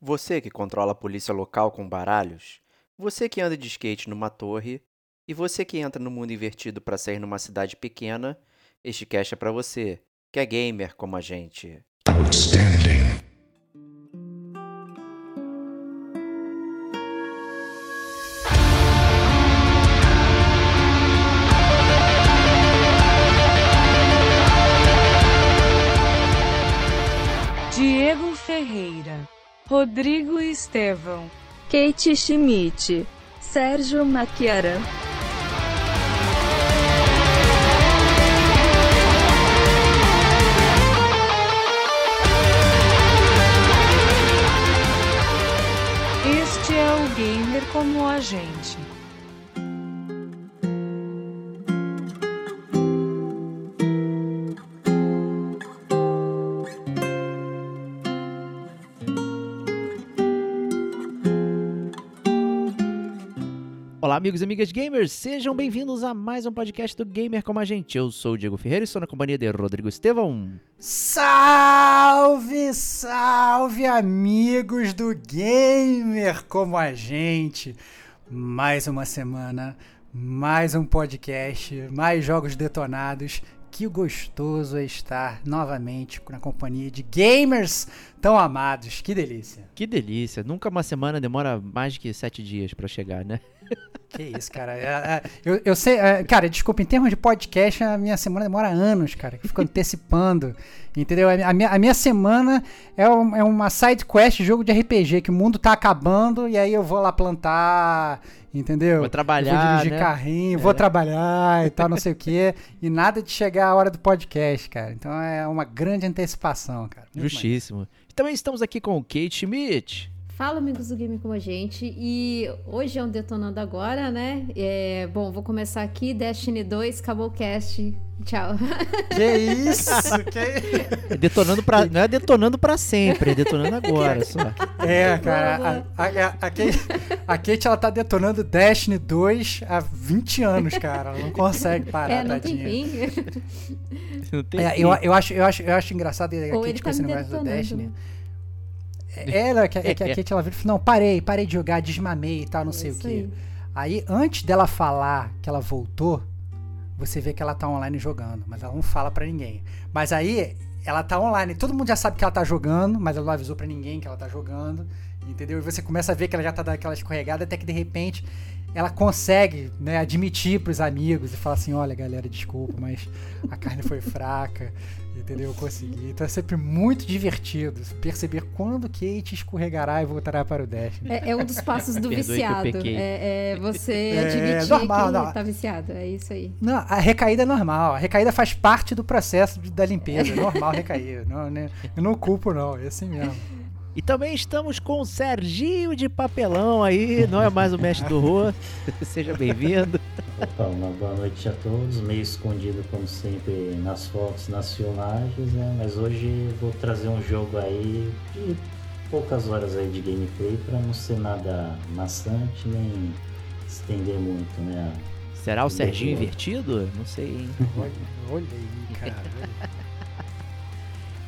Você que controla a polícia local com baralhos, você que anda de skate numa torre e você que entra no mundo invertido para sair numa cidade pequena, este cast é para você, que é gamer como a gente. Outstanding. Diego Ferreira, Rodrigo Estevão, Kate Schmidt, Sérgio Maquiaran. Este é o Gamer como a gente. Amigos e amigas gamers, sejam bem-vindos a mais um podcast do Gamer Como a Gente. Eu sou o Diego Ferreira e estou na companhia de Rodrigo Estevão. Salve, salve, amigos do Gamer como a gente. Mais uma semana, mais um podcast, mais jogos detonados. Que gostoso é estar novamente na companhia de gamers tão amados. Que delícia. Que delícia, nunca uma semana demora mais que sete dias pra chegar, né? Que isso, cara. É, é, eu, eu sei, é, cara, desculpa, em termos de podcast, a minha semana demora anos, cara. Que fico antecipando. Entendeu? A minha, a minha semana é, um- é uma side quest, jogo de RPG, que o mundo tá acabando e aí eu vou lá plantar, entendeu? Vou trabalhar, Eu vou dirigir né? carrinho, vou trabalhar e tal, não sei o quê. E nada de chegar a hora do podcast, cara. Então é uma grande antecipação, cara. Muito Justíssimo. Também estamos aqui com o Kate Schmidt. Fala, amigos do Game com a gente. E hoje é um Detonando Agora, né? É, bom, vou começar aqui. Destiny 2, acabou o cast. Tchau. Que isso? Que... É detonando pra, não é detonando pra sempre, é detonando agora só. É, cara, a, a, a, Kate, a Kate, ela tá detonando Destiny 2 há 20 anos, cara. Ela não consegue parar, é, não tem tadinha. fim. Não tem É, eu, eu, acho, eu, acho, eu acho engraçado a Ou Kate com esse negócio do detonando, Destiny. né? É, Ela, que, que a Kate ela vira e falou, não, parei, parei de jogar, desmamei e tal, não É sei o quê. aí. Aí, antes dela falar que ela voltou, você vê que ela tá online jogando, mas ela não fala pra ninguém. Mas aí, ela tá online, todo mundo já sabe que ela tá jogando, mas ela não avisou pra ninguém que ela tá jogando, entendeu? E você começa a ver que ela já tá dando aquela escorregada, até que de repente ela consegue, né, admitir pros amigos e falar assim, olha galera, desculpa, mas a carne foi fraca, entendeu? Eu consegui. Então é sempre muito divertido perceber quando Kate escorregará e voltará para o Destiny. É, é um dos passos do viciado. É, é você É, admitir normal, que não. tá viciado. É isso aí. Não, a recaída é normal. A recaída faz parte do processo de- da limpeza. É normal recair. Não, né? Eu não culpo, não. É assim mesmo. E também estamos com o Serginho de Papelão aí, não é mais o mestre do Rô. Seja bem-vindo. Opa, uma boa noite a todos, meio escondido como sempre nas fotos, nas filmagens, né? Mas hoje vou trazer um jogo aí de poucas horas aí de gameplay para não ser nada maçante nem estender muito, né? Será o Serginho invertido? Não sei, hein? Olha, olha aí, cara.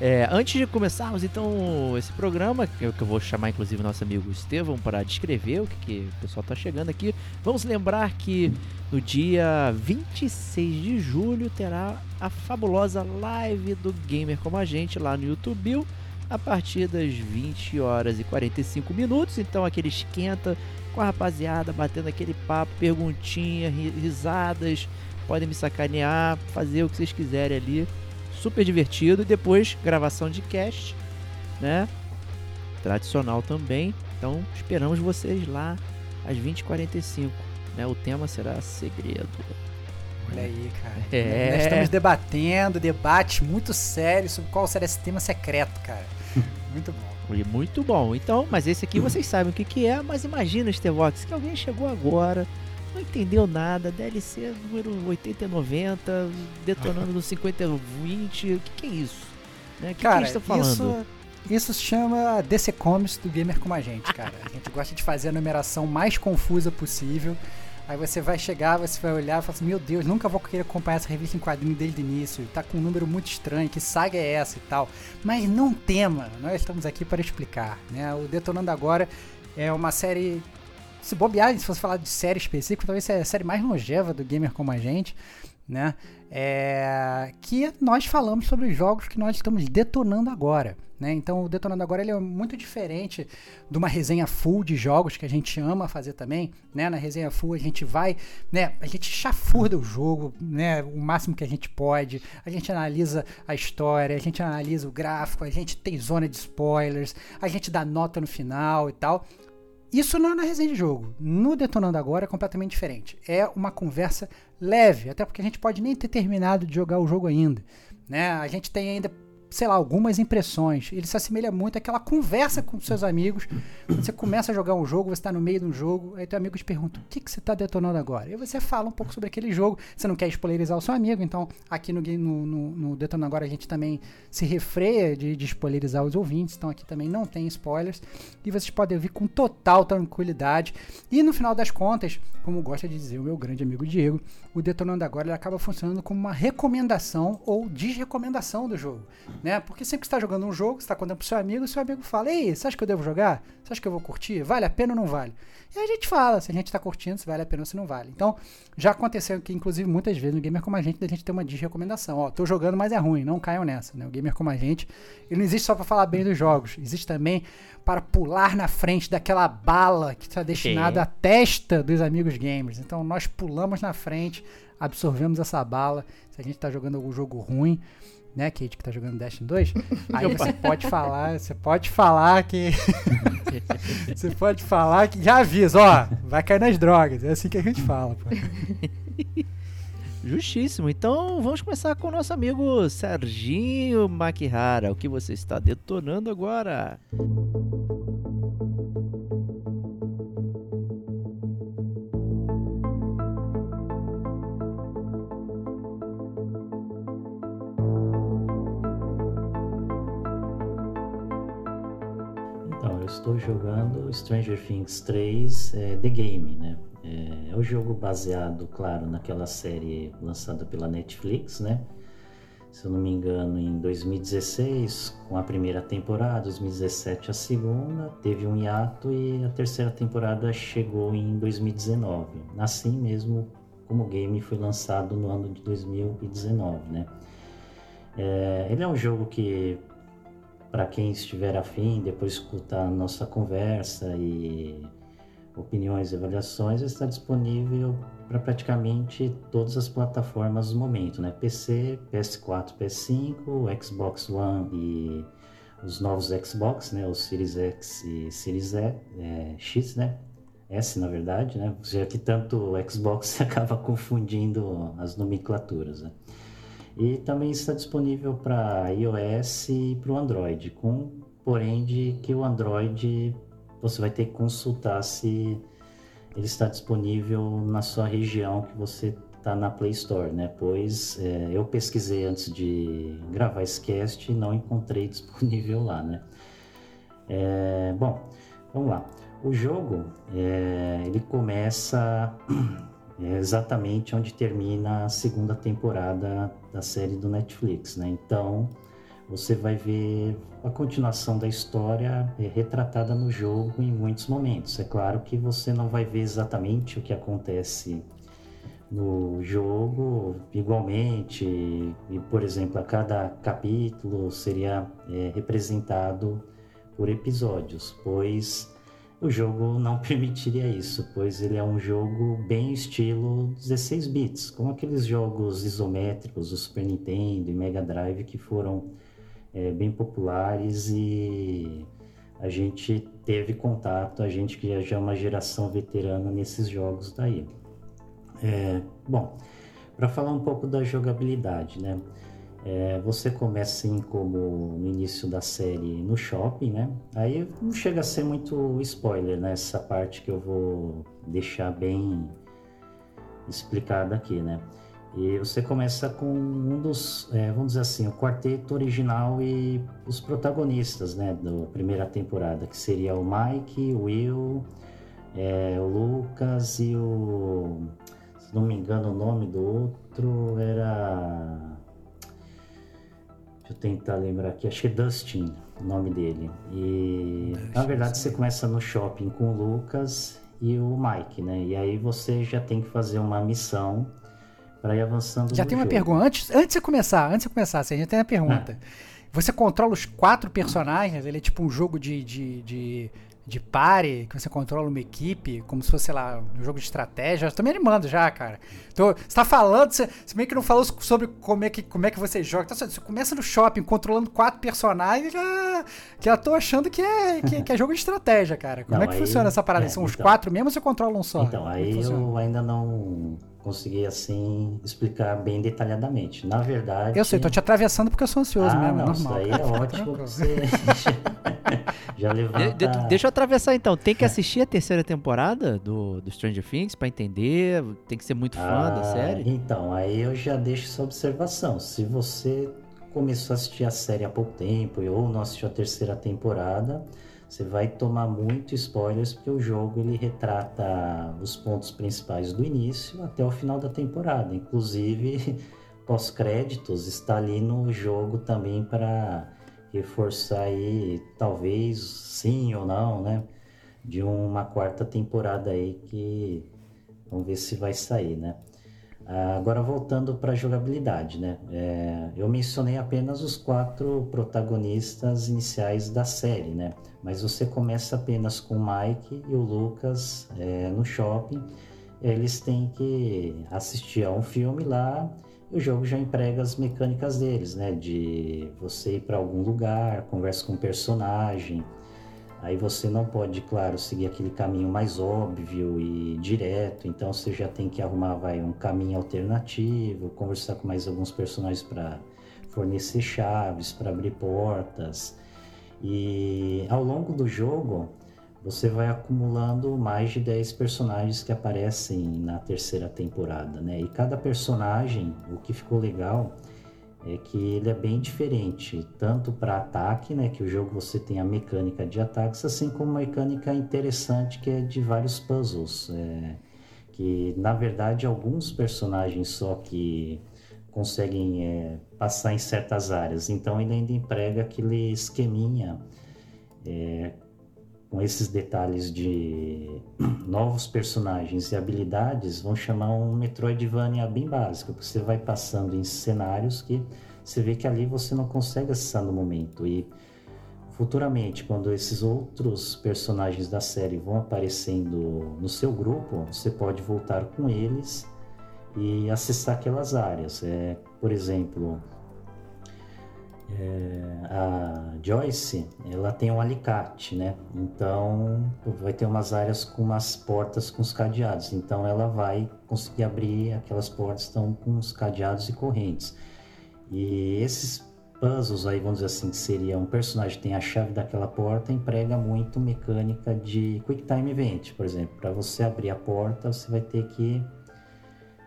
É, antes de começarmos então esse programa, que eu, vou chamar inclusive nosso amigo Estevão para descrever o que, que o pessoal está chegando aqui, vamos lembrar que no dia 26 de julho terá a fabulosa live do Gamer Como a Gente lá no YouTube a partir das 20 horas e 45 minutos. Então aquele esquenta com a rapaziada, batendo aquele papo, perguntinha, ri- risadas, podem me sacanear, fazer o que vocês quiserem ali super divertido. E depois, gravação de cast, né? Tradicional também. Então, esperamos vocês lá às 20h45. Né? O tema será segredo. Olha aí, cara. É. Nós estamos debatendo, debate muito sério sobre qual será esse tema secreto, cara. Muito bom. E muito bom. Então, mas esse aqui vocês sabem o que, que é. Mas imagina, Stevox, que alguém chegou agora, não entendeu nada. DLC número 80 e 90, detonando no 50 e 20. O que, que é isso? Né? Que, que a Cara, gente tá falando? isso, isso se chama DC Comics do Gamer Como a Gente, cara. A gente gosta de fazer a numeração mais confusa possível. Aí você vai chegar, você vai olhar e falar assim, meu Deus, nunca vou querer acompanhar essa revista em quadrinho desde o início, tá com um número muito estranho, que saga é essa e tal. Mas não tema, nós estamos aqui para explicar, né? O Detonando Agora é uma série se bobear, se fosse falar de série específica, talvez seja a série mais longeva do gamer como a gente, né? É, que nós falamos sobre os jogos que nós estamos detonando agora. Né? Então o Detonando Agora ele é muito diferente de uma resenha full de jogos que a gente ama fazer também. Né? Na resenha full a gente vai, né? a gente chafurda o jogo né? o máximo que a gente pode, a gente analisa a história, a gente analisa o gráfico, a gente tem zona de spoilers, a gente dá nota no final e tal. Isso não é na resenha de jogo. No Detonando Agora é completamente diferente. É uma conversa leve, até porque a gente pode nem ter terminado de jogar o jogo ainda. Né? A gente tem ainda sei lá, algumas impressões. Ele se assemelha muito àquela conversa com seus amigos. Você começa a jogar um jogo, você está no meio de um jogo, aí teu amigo te pergunta: o que, que você está detonando agora? E você fala um pouco sobre aquele jogo. Você não quer spoilerizar o seu amigo, então aqui no, no, no, no Detonando Agora a gente também se refreia de, de spoilerizar os ouvintes, então aqui também não tem spoilers. E vocês podem ouvir com total tranquilidade. E no final das contas, como gosta de dizer o meu grande amigo Diego, o Detonando Agora ele acaba funcionando como uma recomendação ou desrecomendação do jogo né? Porque sempre que você está jogando um jogo, você está contando pro seu amigo, o seu amigo fala: Ei, você acha que eu devo jogar? Você acha que eu vou curtir? Vale a pena ou não vale? E a gente fala se a gente está curtindo, se vale a pena ou se não vale. Então, já aconteceu aqui, inclusive, muitas vezes no Gamer Como a Gente, da gente ter uma desrecomendação. Ó, tô jogando, mas é ruim, não caiam nessa, né? O Gamer Como a Gente, ele não existe só para falar bem dos jogos, existe também para pular na frente daquela bala que está destinada à testa dos amigos gamers. Então, nós pulamos na frente, absorvemos essa bala. Se a gente está jogando algum jogo ruim, né, Kate, que tá jogando Destiny 2, aí você pode falar, você pode falar que. você pode falar que. Já avisa, ó, vai cair nas drogas. É assim que a gente fala, pô. Justíssimo. Então vamos começar com o nosso amigo Serginho Makihara. O que você está detonando agora? Estou jogando Stranger Things 3 é, The Game, né? É, é o jogo baseado, claro, naquela série lançada pela Netflix, né? Se eu não me engano, em 2016, com a primeira temporada, 2017 a segunda, teve um hiato e a terceira temporada chegou em 2019. Assim mesmo como o game foi lançado no ano de 2019, né? É, ele é um jogo que para quem estiver afim, depois escutar a nossa conversa e opiniões e avaliações, está disponível para praticamente todas as plataformas no momento, né? PC, PS4, PS5, Xbox One e os novos Xbox, né? O Series X e Series e, é, X, né? S, na verdade, né? Já que tanto o Xbox acaba confundindo as nomenclaturas, né? E também está disponível para iOS e para o Android, com porém de que o Android você vai ter que consultar se ele está disponível na sua região que você está na Play Store, né? Pois é, eu pesquisei antes de gravar esse cast e não encontrei disponível lá, né? É, bom, vamos lá. O jogo é, ele começa é exatamente onde termina a segunda temporada da série do Netflix, né? Então você vai ver a continuação da história é, retratada no jogo em muitos momentos. É claro que você não vai ver exatamente o que acontece no jogo igualmente e por exemplo a cada capítulo seria é, representado por episódios pois o jogo não permitiria isso, pois ele é um jogo bem estilo 16 bits, como aqueles jogos isométricos do Super Nintendo e Mega Drive que foram é, bem populares e a gente teve contato, a gente que já é uma geração veterana nesses jogos daí. É, bom, para falar um pouco da jogabilidade, né? É, você começa assim como no início da série no shopping, né? Aí não chega a ser muito spoiler nessa né? parte que eu vou deixar bem explicada aqui, né? E você começa com um dos, é, vamos dizer assim, o quarteto original e os protagonistas, né, da primeira temporada, que seria o Mike, o Will, É, o Lucas e o. Se não me engano, o nome do outro era. Eu tentar lembrar aqui, acho que é Dustin o nome dele. E Dustin, na verdade sim. você começa no shopping com o Lucas e o Mike, né? E aí você já tem que fazer uma missão para ir avançando Já tem uma jogo. pergunta. Antes, antes de você começar, antes de você começar, assim, a gente tem uma pergunta. Você controla os quatro personagens? Ele é tipo um jogo de, de, de, de pare, que você controla uma equipe, como se fosse, sei lá, um jogo de estratégia. Eu tô me animando já, cara. Tô, você tá falando, você, você meio que não falou sobre como é que, como é que você joga. Então, você começa no shopping controlando quatro personagens, já, já tô achando que é, que, que é jogo de estratégia, cara. Como Não, é que aí- funciona essa parada? é, São os então. quatro mesmo ou você controla um só? Então, é aí funciona? eu ainda não consegui assim explicar bem detalhadamente. Na verdade. Eu sei, tô te atravessando porque eu sou ansioso ah, mesmo, não, é isso normal. aí é ótimo você já De- levanta. de- deixa eu atravessar então. Tem que assistir a terceira temporada do, do Stranger Things pra entender. Tem que ser muito fã da Ah, série. Então, aí eu já deixo essa observação. Se você começou a assistir a série há pouco tempo ou não assistiu a terceira temporada, você vai tomar muito spoilers porque o jogo ele retrata os pontos principais do início até o final da temporada. Inclusive, pós-créditos está ali no jogo também para reforçar aí, talvez sim ou não, né? De uma quarta temporada aí que vamos ver se vai sair, né? Ah, Agora voltando para a jogabilidade, né? É, eu mencionei apenas os quatro protagonistas iniciais da série, né? Mas você começa apenas com o Mike e o Lucas é, no shopping. Eles têm que assistir a um filme lá. E o jogo já emprega as mecânicas deles, né? De você ir para algum lugar, conversa com um personagem. Aí você não pode, claro, seguir aquele caminho mais óbvio e direto, então você já tem que arrumar vai, um caminho alternativo, conversar com mais alguns personagens para fornecer chaves, para abrir portas. E ao longo do jogo, você vai acumulando mais de 10 personagens que aparecem na terceira temporada, né? E cada personagem, o que ficou legal é que ele é bem diferente, tanto para ataque, né, que o jogo você tem a mecânica de ataques, assim como uma mecânica interessante que é de vários puzzles, é, que na verdade alguns personagens só que conseguem é, passar em certas áreas, então ele ainda emprega aquele esqueminha é, com esses detalhes de novos personagens e habilidades, vão chamar um Metroidvania bem básico, porque você vai passando em cenários que você vê que ali você não consegue acessar no momento. E futuramente, quando esses outros personagens da série vão aparecendo no seu grupo, você pode voltar com eles e acessar aquelas áreas. É, por exemplo, é, a Joyce, ela tem um alicate, né? Então vai ter umas áreas com umas portas com os cadeados. Então ela vai conseguir abrir aquelas portas estão com os cadeados e correntes. E esses puzzles aí, vamos dizer assim, que seria um personagem que tem a chave daquela porta, emprega muito mecânica de Quick Time Event, por exemplo. Para você abrir a porta, você vai ter que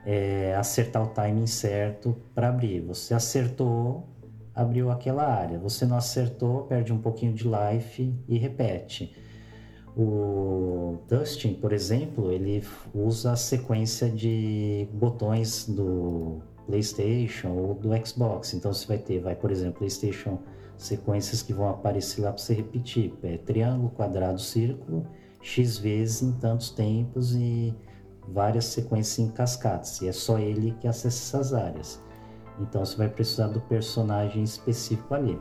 é, acertar o timing certo para abrir. Você acertou, abriu aquela área. Você não acertou, perde um pouquinho de life e repete. O Dustin, por exemplo, ele usa a sequência de botões do PlayStation ou do Xbox. Então você vai ter, vai, por exemplo, PlayStation sequências que vão aparecer lá para você repetir. É triângulo, quadrado, círculo, X vezes em tantos tempos e várias sequências em cascatas. E é só ele que acessa essas áreas. Então você vai precisar do personagem específico ali.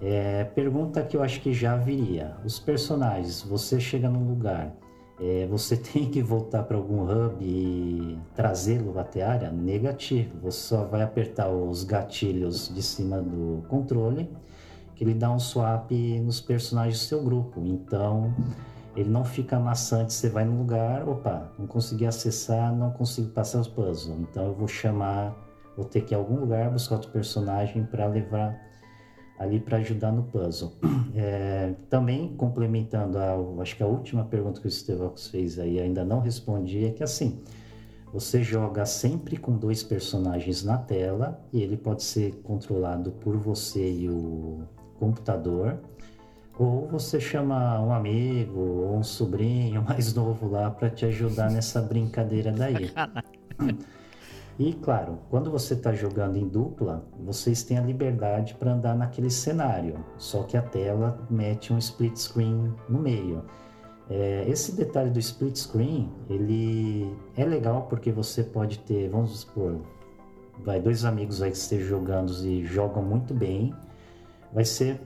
É, pergunta que eu acho que já viria. Os personagens, você chega num lugar, é, você tem que voltar para algum hub e trazê-lo até a área? Negativo. Você só vai apertar os gatilhos de cima do controle, que ele dá um swap nos personagens do seu grupo. Então ele não fica maçante. Você vai no lugar, opa, não consegui acessar, não consigo passar os puzzles. Então eu vou chamar, vou ter que ir a algum lugar buscar outro personagem para levar ali para ajudar no puzzle. É, também complementando a, acho que a última pergunta que o Stevox fez aí ainda não respondi é que assim você joga sempre com dois personagens na tela e ele pode ser controlado por você e o computador ou você chama um amigo ou um sobrinho mais novo lá para te ajudar nessa brincadeira daí. E claro, quando você está jogando em dupla, vocês têm a liberdade para andar naquele cenário, só que a tela mete um split screen no meio. É, esse detalhe do split screen, ele é legal porque você pode ter, vamos supor, vai dois amigos aí que estejam jogando e jogam muito bem, vai ser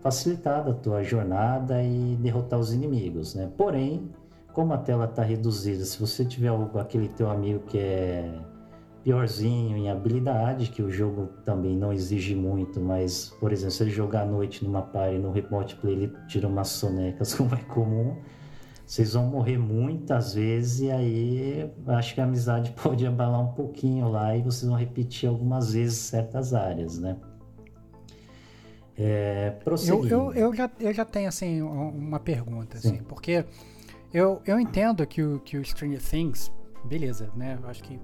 facilitada a tua jornada e derrotar os inimigos, né? Porém, como a tela está reduzida, se você tiver aquele teu amigo que é piorzinho em habilidade, que o jogo também não exige muito, mas, por exemplo, se ele jogar à noite numa party no remote play, ele tira umas sonecas, como é comum, vocês vão morrer muitas vezes e aí acho que a amizade pode abalar um pouquinho lá e vocês vão repetir algumas vezes certas áreas, né? É, eu, eu, eu, já, eu já tenho assim uma pergunta, assim, porque eu, eu entendo que o, que o Stranger Things, beleza, né? Eu acho que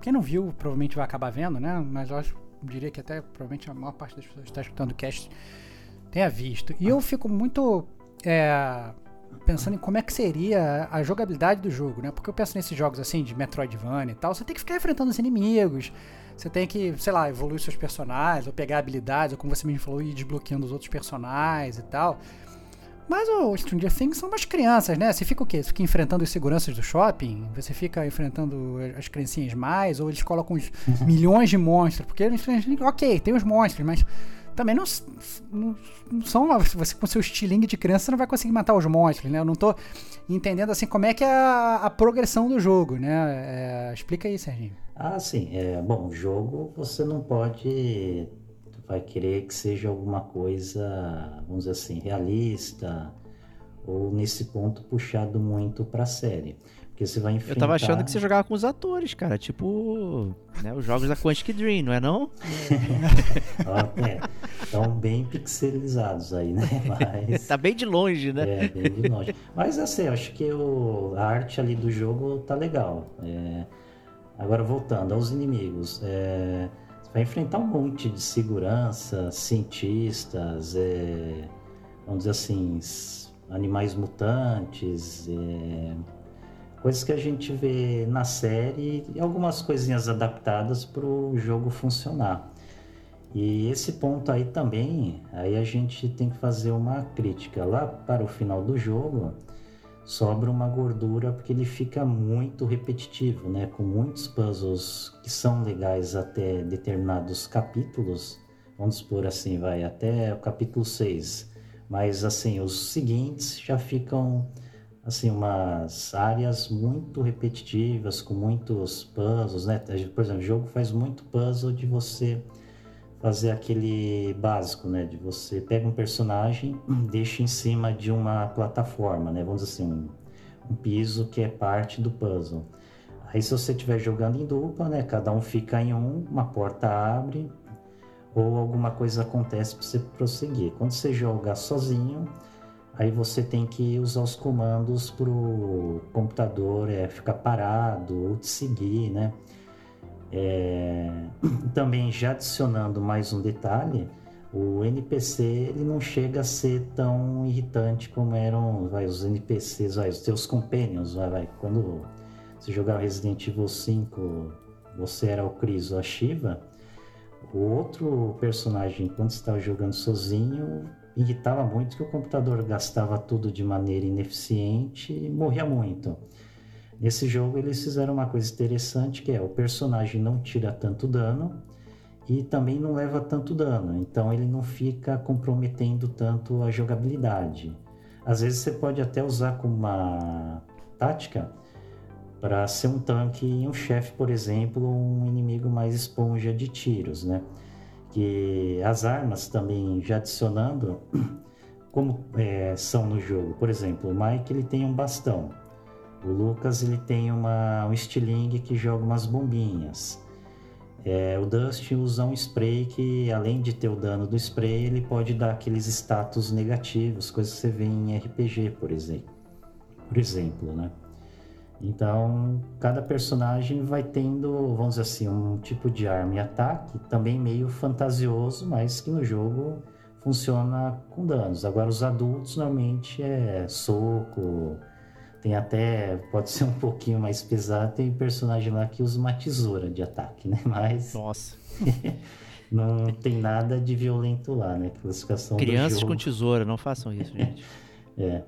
quem não viu, provavelmente vai acabar vendo, né? Mas eu acho, diria que até provavelmente a maior parte das pessoas que está escutando o cast tenha visto. E eu fico muito é, pensando em como é que seria a jogabilidade do jogo, né? Porque eu penso nesses jogos assim de Metroidvania e tal, você tem que ficar enfrentando os inimigos, você tem que, sei lá, evoluir seus personagens, ou pegar habilidades, ou como você mesmo falou, ir desbloqueando os outros personagens e tal. Mas o Stranger Things são umas crianças, né? Você fica o quê? Você fica enfrentando os seguranças do shopping? Você fica enfrentando as criancinhas mais? Ou eles colocam uns uhum. milhões de monstros? Porque no Stranger Things, ok, tem os monstros, mas também não, não, não são. Você com seu estilingue de criança você não vai conseguir matar os monstros, né? Eu não tô entendendo assim como é que é a, a progressão do jogo, né? É, explica aí, Serginho. Ah, sim. É, bom, o jogo você não pode vai querer que seja alguma coisa, vamos dizer assim, realista ou nesse ponto puxado muito para a série. Porque você vai enfrentar... Eu tava achando que você jogava com os atores, cara, tipo, né, os jogos da Quantic Dream, não é não? é, estão bem pixelizados aí, né? Mas... tá bem de longe, né? É, bem de longe. Mas assim, eu acho que o, a arte ali do jogo tá legal. É... Agora voltando aos inimigos, é vai enfrentar um monte de segurança, cientistas, é, vamos dizer assim, animais mutantes, é, coisas que a gente vê na série e algumas coisinhas adaptadas para o jogo funcionar. E esse ponto aí também, aí a gente tem que fazer uma crítica lá para o final do jogo sobra uma gordura porque ele fica muito repetitivo, né? Com muitos puzzles que são legais até determinados capítulos, vamos supor assim, vai até o capítulo 6. Mas assim, os seguintes já ficam assim umas áreas muito repetitivas com muitos puzzles, né? Por exemplo, o jogo faz muito puzzle de você fazer aquele básico, né? De você pega um personagem, deixa em cima de uma plataforma, né? Vamos dizer assim, um, um piso que é parte do puzzle. Aí se você estiver jogando em dupla, né? Cada um fica em um, uma porta abre ou alguma coisa acontece para você prosseguir. Quando você joga sozinho, aí você tem que usar os comandos para o computador é, ficar parado ou te seguir, né? É, também já adicionando mais um detalhe, o NPC ele não chega a ser tão irritante como eram vai, os NPCs, vai, os teus companions, vai, vai. Quando você jogava Resident Evil 5, você era o Chris ou a Shiva, o outro personagem, quando estava jogando sozinho, irritava muito que o computador gastava tudo de maneira ineficiente e morria muito. Nesse jogo eles fizeram uma coisa interessante que é o personagem não tira tanto dano e também não leva tanto dano, então ele não fica comprometendo tanto a jogabilidade. Às vezes você pode até usar como uma tática para ser um tanque e um chefe, por exemplo, um inimigo mais esponja de tiros, né? Que as armas também já adicionando como é, são no jogo. Por exemplo, o Mike ele tem um bastão. O Lucas ele tem uma, um estilingue que joga umas bombinhas. É, o Dust usa um spray que, além de ter o dano do spray, ele pode dar aqueles status negativos, coisas que você vê em RPG, por exemplo. Por exemplo, né? Então, cada personagem vai tendo, vamos dizer assim, um tipo de arma e ataque, também meio fantasioso, mas que no jogo funciona com danos. Agora os adultos normalmente é soco, tem até, pode ser um pouquinho mais pesado, tem personagem lá que usa uma tesoura de ataque, né? Mas Nossa. não tem nada de violento lá, né? Classificação Crianças com tesoura, não façam isso, gente. É.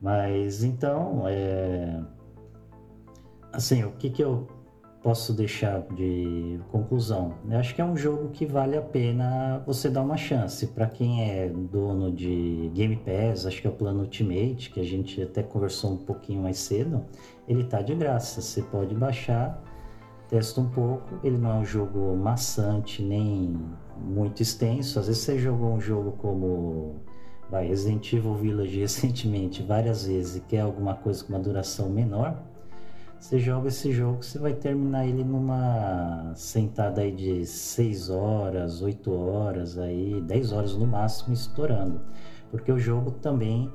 Mas então, é... assim, o que, que eu posso deixar de conclusão? Eu acho que é um jogo que vale a pena você dar uma chance. Para quem é dono de Game Pass, acho que é o plano Ultimate, que a gente até conversou um pouquinho mais cedo, ele tá de graça. Você pode baixar, testa um pouco. Ele não é um jogo maçante nem muito extenso. Às vezes você jogou um jogo como vai, Resident Evil Village recentemente várias vezes e quer alguma coisa com uma duração menor, você joga esse jogo, você vai terminar ele numa sentada aí de 6 horas, 8 horas, aí 10 horas no máximo estourando. Porque o jogo também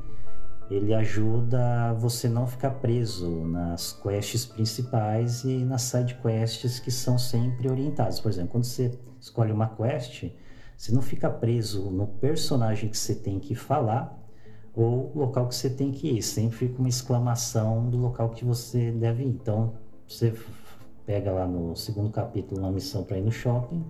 ele ajuda você não ficar preso nas quests principais e nas side quests que são sempre orientadas. Por exemplo, quando você escolhe uma quest, você não fica preso no personagem que você tem que falar ou local que você tem que ir. Sempre fica uma exclamação do local que você deve ir. Então, você pega lá no segundo capítulo uma missão para ir no shopping.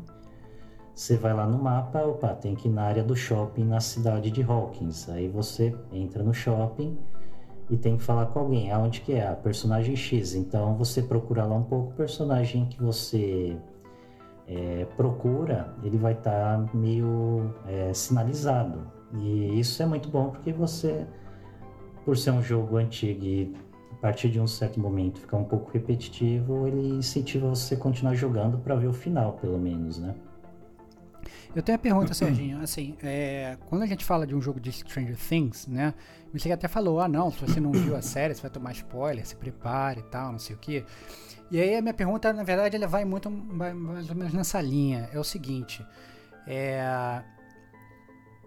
Você vai lá no mapa, opa, tem que ir na área do shopping na cidade de Hawkins. Aí você entra no shopping e tem que falar com alguém. Aonde que é? A personagem X. Então você procura lá um pouco o personagem que você é, procura, ele vai estar meio é, sinalizado. E isso é muito bom porque você, por ser um jogo antigo e a partir de um certo momento ficar um pouco repetitivo, ele incentiva você a continuar jogando para ver o final, pelo menos, né? Eu tenho a pergunta, Serginho, assim, é, quando a gente fala de um jogo de Stranger Things, né, você até falou, ah não, se você não viu a série, você vai tomar spoiler, se prepare e tal, não sei o que. E aí a minha pergunta, na verdade, ela vai muito, mais ou menos nessa linha, é o seguinte, é,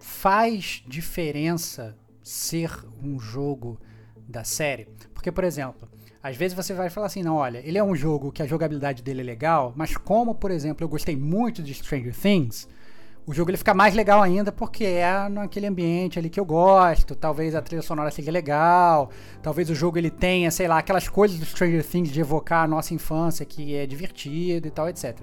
faz diferença ser um jogo da série? Porque, por exemplo, às vezes você vai falar assim, não, olha, ele é um jogo que a jogabilidade dele é legal, mas como, por exemplo, eu gostei muito de Stranger Things, o jogo ele fica mais legal ainda porque é naquele ambiente ali que eu gosto. Talvez a trilha sonora seja legal. Talvez o jogo ele tenha, sei lá, aquelas coisas do Stranger Things de evocar a nossa infância que é divertido e tal, etc.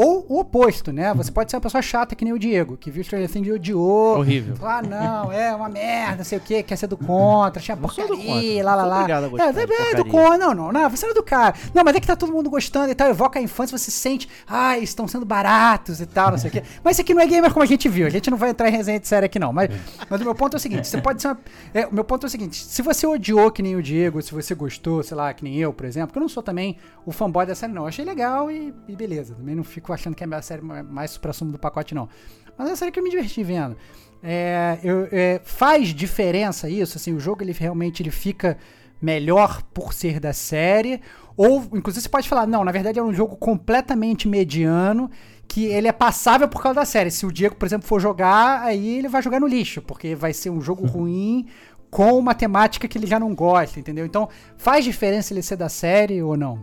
Ou o oposto, né? Você pode ser uma pessoa chata que nem o Diego, que viu Stranger Things e odiou. Horrível. Ah, não, é uma merda, sei o que, quer ser do contra, tinha do porcaria, contra, lá, lá, sou lá. obrigado a gostar é, de é, do contra, não, não, não, você não é do cara. Não, mas é que tá todo mundo gostando e tal, evoca a infância, você sente, ah, estão sendo baratos e tal, não sei o quê. Mas isso aqui não é como a gente viu, a gente não vai entrar em resenha de série aqui não. Mas, mas o meu ponto é o seguinte, você pode ser uma, é, o meu ponto é o seguinte, se você odiou que nem o Diego, se você gostou, sei lá, que nem eu, por exemplo, que eu não sou também o fanboy da série não, eu achei legal e, e beleza, também não fico achando que é a série mais supra-sumo do pacote não. Mas é uma série que eu me diverti vendo. É, eu- é, faz diferença isso, assim, o jogo ele realmente ele fica melhor por ser da série, ou inclusive você pode falar, não, na verdade é um jogo completamente mediano, que ele é passável por causa da série. Se o Diego, por exemplo, for jogar, aí ele vai jogar no lixo, porque vai ser um jogo ruim com uma temática que ele já não gosta, entendeu? Então, faz diferença ele ser da série ou não?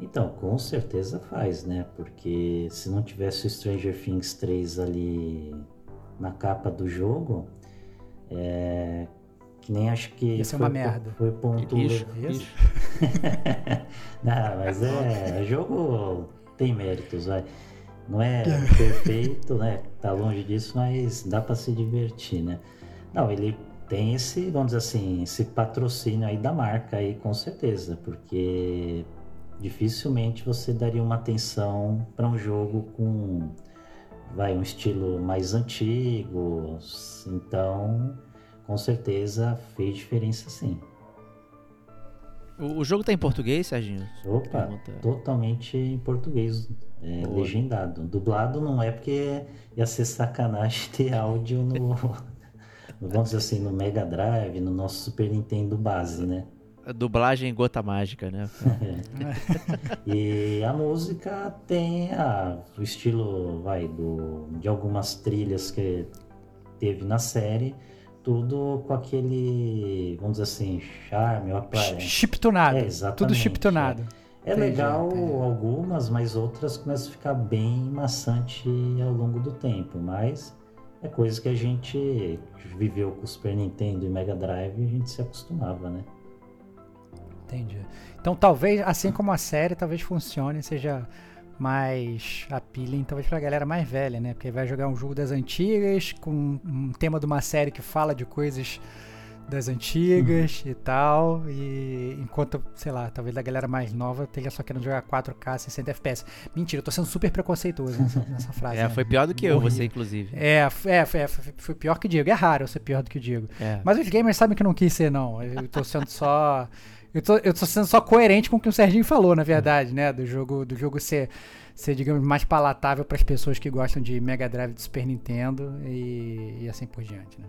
Então, com certeza faz, né? Porque se não tivesse o Stranger Things 3 ali na capa do jogo, é... que nem acho que Ia ser foi, uma merda. foi ponto Lixo, lixo. Não, mas é, o jogo tem méritos, vai. Não é perfeito, né? Tá longe disso, mas dá pra se divertir, né? Não, ele tem esse, vamos dizer assim, esse patrocínio aí da marca aí, com certeza, porque dificilmente você daria uma atenção para um jogo com vai um estilo mais antigo, então com certeza fez diferença sim. O, o jogo tá em português, Serginho? Opa, Pergunta. totalmente em português, é, legendado. Dublado não é porque ia ser sacanagem ter áudio no, vamos dizer assim, no Mega Drive, no nosso Super Nintendo base, né? A dublagem gota mágica, né? E a música tem a, o estilo, vai, do, de algumas trilhas que teve na série, tudo com aquele, vamos dizer assim, charme, ou apare- Chiptunado. É, Tudo exatamente, chiptunado. É Entendi, legal entendi. algumas, mas outras começam a ficar bem maçante ao longo do tempo. Mas É coisa que a gente viveu com o Super Nintendo e Mega Drive e a gente se acostumava, né? Entendi. Então talvez, assim como a série, talvez funcione, seja mais appealing, talvez pra galera mais velha, né? Porque vai jogar um jogo das antigas, com um tema de uma série que fala de coisas das antigas e tal, e enquanto, sei lá, talvez a galera mais nova esteja só querendo jogar 4K 60 FPS. Mentira, eu tô sendo super preconceituoso nessa, nessa frase. É, né? foi pior do que eu, Horrível. você, inclusive. É, é, foi, foi- foi pior que o Diego. É raro eu ser pior do que o Diego. É. Mas os gamers sabem que eu não quis ser, não. Eu tô sendo só. Eu tô, eu tô sendo só coerente com o que o Serginho falou, na verdade, né? Do jogo, do jogo ser, ser, digamos, mais palatável para as pessoas que gostam de Mega Drive do Super Nintendo e, e assim por diante, né?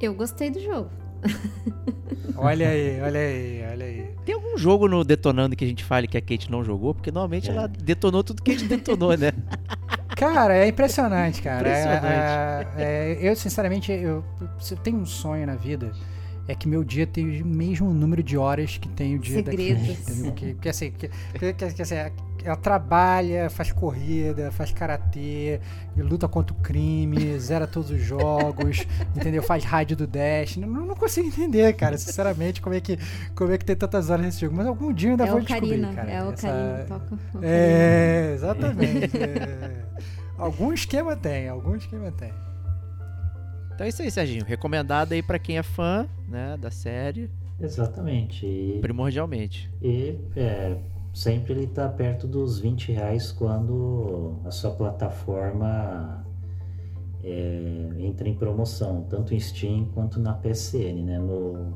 Eu gostei do jogo. Olha aí, olha aí, olha aí. Tem algum jogo no Detonando que a gente fale que a Kate não jogou? Porque normalmente É. ela detonou tudo que a gente detonou, né? Cara, é impressionante, cara. É- Impressionante. é- é- eu, sinceramente, eu, se eu tenho um sonho na vida, é que meu dia tenha o mesmo número de horas que tem o dia da Segredos. Kate, entendeu? Porque, porque assim, porque, porque, porque, assim, ela trabalha, faz corrida, faz karatê, luta contra o crime, zera todos os jogos, entendeu? Faz rádio do Dash. Não, não consigo entender, cara, sinceramente, como é que, como é que tem tantas horas nesse jogo. Mas algum dia eu ainda É vou o descobrir, Karina, cara. é o Essa- Karina, toca. o Karina. é, exatamente. é. Algum esquema tem, algum esquema tem. Então é isso aí, Serginho. Recomendado aí pra quem é fã, né, da série, Exatamente. E, primordialmente. e, é, sempre ele tá perto dos 20 reais quando a sua plataforma é, entra em promoção, tanto em Steam quanto na PSN, né? No,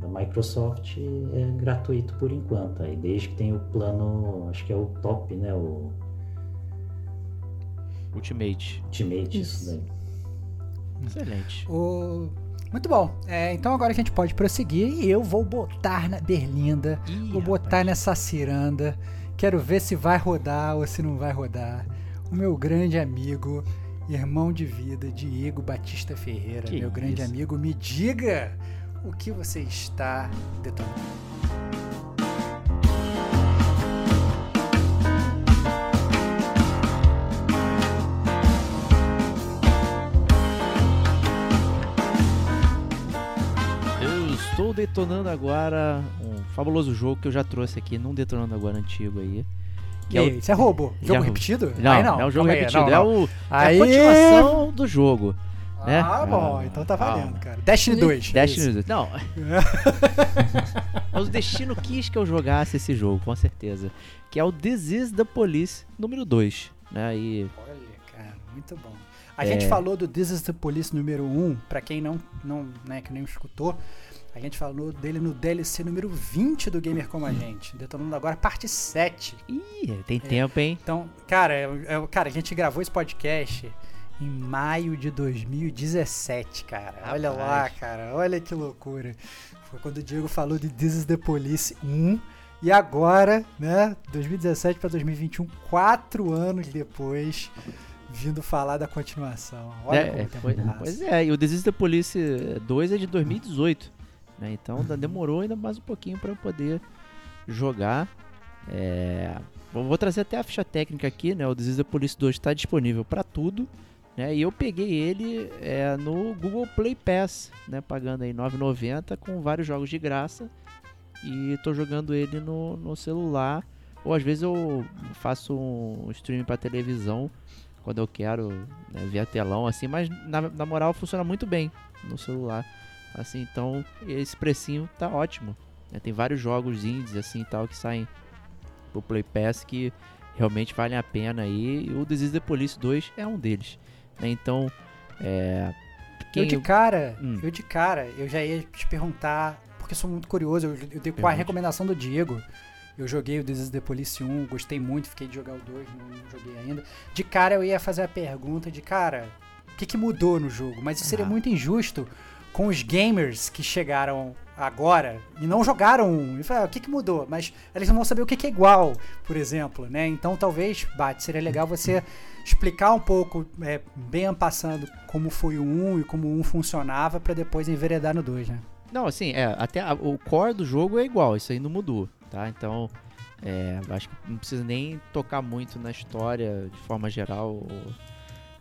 da Microsoft é gratuito por enquanto, aí, desde que tem o plano, acho que é o top, né? O Ultimate. Ultimate, Isso. isso daí. Excelente. O- Muito bom. É, então agora a gente pode prosseguir e eu vou botar na berlinda, Ih, vou botar rapaz. nessa ciranda. Quero ver se vai rodar ou se não vai rodar. O meu grande amigo, irmão de vida, Diego Batista Ferreira, Que meu grande isso. amigo, me diga o que você está detonando. Estou detonando agora um fabuloso jogo que eu já trouxe aqui num detonando agora antigo aí. Que E é aí, isso é roubo? Jogo roubo. repetido? Não, Aí não, é um jogo aí, repetido. não, É, não. o, é Aí- a continuação do jogo. né? Ah, bom, Calma, então tá valendo, cara. Destiny 2. é Destiny isso. 2. Não. Mas o destino quis que eu jogasse esse jogo, com certeza. Que é o This is the Police número 2. Né? E Olha, cara, muito bom. A É. gente falou do This is the Police número 1, pra quem não, não né, que nem escutou, a gente falou dele no DLC número 20 do Gamer Como a Gente, detonando agora parte 7. Ih, tem tempo, hein? Então, cara, é- é- cara, a gente gravou esse podcast em maio de 2017, cara. Olha lá, Rapaz. cara, olha que loucura. Foi quando o Diego falou de This is the Police 1. E agora, né, 2017 pra 2021, quatro anos depois, vindo falar da continuação. Olha É, como é, o tempo foi- pois é, e o is the Police 2 é de 2018. Né? Então demorou ainda mais um pouquinho para eu poder jogar. É, vou trazer até a ficha técnica aqui, né? O the Police 2 está disponível para tudo. Né? E eu peguei ele é, no Google Play Pass, né? pagando aí R$ 9,90 com vários jogos de graça. E tô jogando ele no, no celular. Ou às vezes eu faço um stream para televisão quando eu quero né, ver telão assim, mas na, na moral funciona muito bem no celular. Assim, então esse precinho tá ótimo. né? Tem vários jogos indies assim e tal que saem pro Play Pass que realmente valem a pena aí. E o is the Police 2 é um deles. né? Então, é. Eu Quem de cara, Hum. eu de cara, eu já ia te perguntar, porque eu sou muito curioso, eu, eu dei com a recomendação do Diego. Eu joguei o This is the Police 1, gostei muito, fiquei de jogar o 2, não, não joguei ainda. De cara eu ia fazer a pergunta de, cara, o que, que mudou no jogo? Mas isso seria Ah. muito injusto com os gamers que chegaram agora e não jogaram um. E falaram, "Ah, o que, que mudou? Mas eles não vão saber o que, que é igual, por exemplo, né? Então talvez, Bate, seria legal você explicar um pouco, é, bem passando, como foi o 1 e como o 1 funcionava, pra depois enveredar no 2, né? Não, assim, é, até a- o core do jogo é igual, isso aí não mudou, tá? Então, é, acho que não precisa nem tocar muito na história de forma geral, ou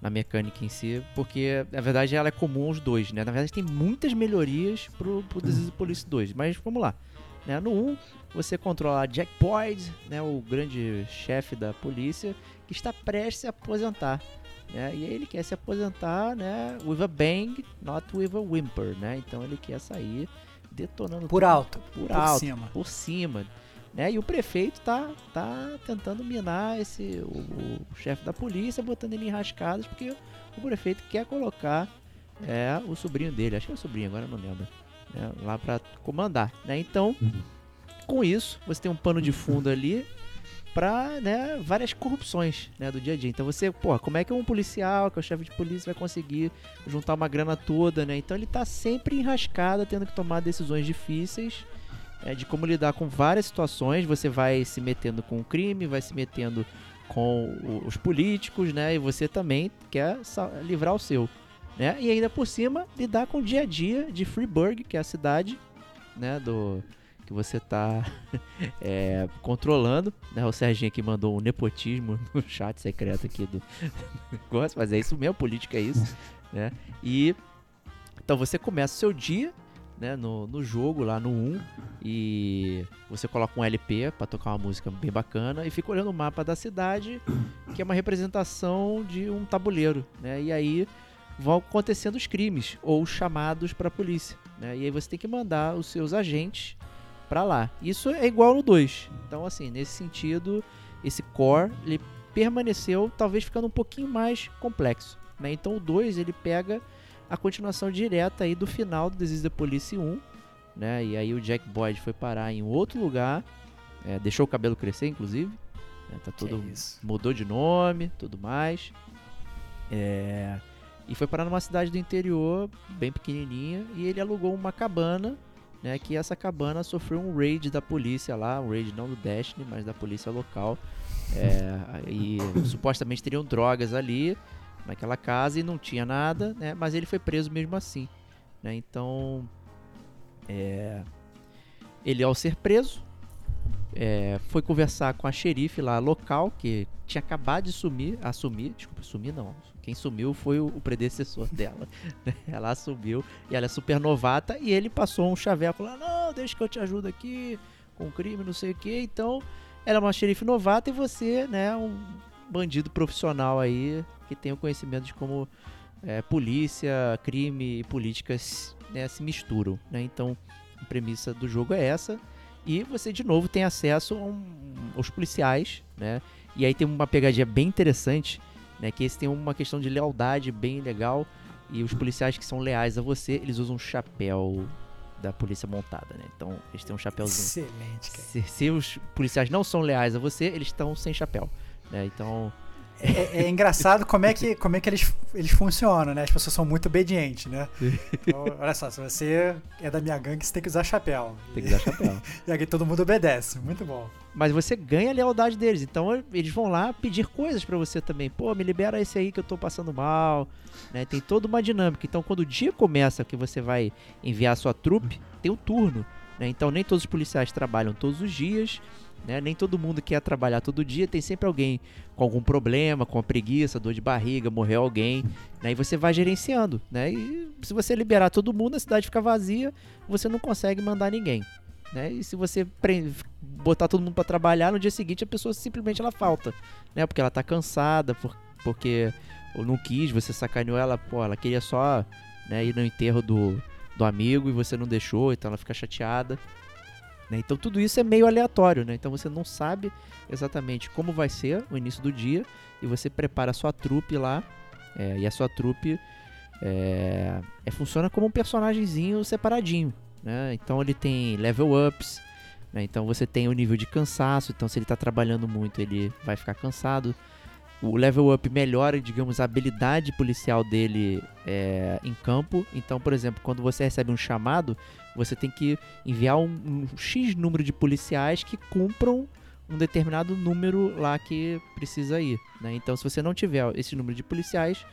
na mecânica em si, porque na verdade ela é comum aos dois, né? Na verdade tem muitas melhorias pro, pro Disease Police 2, mas vamos lá. Né? No 1, você controla Jack Boyd, né, o grande chefe da polícia, que está prestes a aposentar. Né? E ele quer se aposentar né, with a bang, not with a whimper. Né? Então ele quer sair detonando Por tudo alto, por, por alto, cima. por cima. Né? E o prefeito tá, tá tentando minar esse, o, o chefe da polícia, botando ele em rascadas, porque o prefeito quer colocar é, o sobrinho dele, acho que é o sobrinho, agora não lembro, né? lá para comandar. Né? Então, com isso, você tem um pano de fundo ali para né, várias corrupções né, do dia a dia. Então você, pô, como é que um policial, que é o chefe de polícia, vai conseguir juntar uma grana toda, né? Então ele tá sempre enrascado, tendo que tomar decisões difíceis é, de como lidar com várias situações. Você vai se metendo com o crime, vai se metendo com os políticos, né? E você também quer livrar o seu, né? E ainda por cima, lidar com o dia a dia de Freeburg, que é a cidade, né? Do que você tá é, controlando, né? O Serginho aqui mandou um nepotismo no chat secreto aqui do negócio, mas é isso mesmo, política é isso, né? E então você começa o seu dia, né, no, no jogo lá no 1 e você coloca um LP pra tocar uma música bem bacana e fica olhando o mapa da cidade, que é uma representação de um tabuleiro, né? E aí vão acontecendo os crimes ou os chamados pra polícia, né? E aí você tem que mandar os seus agentes pra lá. Isso é igual no 2. Então assim, nesse sentido, esse core ele permaneceu talvez ficando um pouquinho mais complexo, né? Então o 2 ele pega a continuação direta aí do final do Disease the Police 1, né? E aí o Jack Boyd foi parar em outro lugar, é, deixou o cabelo crescer, inclusive, né? tá todo mudou de nome, tudo mais, é, e foi parar numa cidade do interior bem pequenininha e ele alugou uma cabana, né? Que essa cabana sofreu um raid da polícia lá, um raid não do Destiny, mas da polícia local, é, e supostamente teriam drogas ali naquela casa e não tinha nada, né? Mas ele foi preso mesmo assim, né? Então, é, ele ao ser preso, é, foi conversar com a xerife lá local que tinha acabado de sumir, assumir, desculpa, sumir não. Quem sumiu foi o, predecessor dela. né? Ela assumiu e ela é super novata e ele passou um chaveco lá, não, deixa que eu te ajudo aqui com crime, não sei o que. Então, ela é uma xerife novata e você, né, um bandido profissional aí que tem o conhecimento de como é, polícia, crime e políticas né, se misturam, né? Então, a premissa do jogo é essa. E você, de novo, tem acesso a um- aos policiais, né? E aí tem uma pegadinha bem interessante, né? Que esse tem uma questão de lealdade bem legal. E os policiais que são leais a você, eles usam um chapéu da polícia montada, né? Então, eles têm um chapéuzinho. Excelente, cara. Se, se os policiais não são leais a você, eles estão sem chapéu, né? Então, É, é engraçado como é que, como é que eles, eles funcionam, né? As pessoas são muito obedientes, né? Então, olha só, se você é da minha gangue, você tem que usar chapéu. tem que usar chapéu. E aqui todo mundo obedece. Muito bom. Mas você ganha a lealdade deles. Então eles vão lá pedir coisas pra você também. Pô, me libera esse aí que eu tô passando mal. Né? Tem toda uma dinâmica. Então quando o dia começa que você vai enviar a sua trupe, tem um turno. Né? Então nem todos os policiais trabalham todos os dias. Né? Nem todo mundo quer trabalhar todo dia. Tem sempre alguém com algum problema, com preguiça, dor de barriga, morreu alguém. Né? E você vai gerenciando. Né? E se você liberar todo mundo, a cidade fica vazia. Você não consegue mandar ninguém. Né? E se você botar todo mundo pra trabalhar, no dia seguinte a pessoa simplesmente ela falta, né? Porque ela tá cansada, por- porque não quis, você sacaneou ela, pô, ela queria só né, ir no enterro do, do amigo e você não deixou, então ela fica chateada. Né? Então tudo isso é meio aleatório, né? Então você não sabe exatamente como vai ser o início do dia e você prepara a sua trupe lá é, e a sua trupe é, é, funciona como um personagemzinho separadinho, né? Então ele tem level ups, né? Então você tem o nível de cansaço, então se ele está trabalhando muito ele vai ficar cansado. O level up melhora, digamos, a habilidade policial dele é, em campo. Então, por exemplo, quando você recebe um chamado, você tem que enviar um, um X número de policiais que cumpram um determinado número lá que precisa ir. Né? Então, se você não tiver esse número de policiais,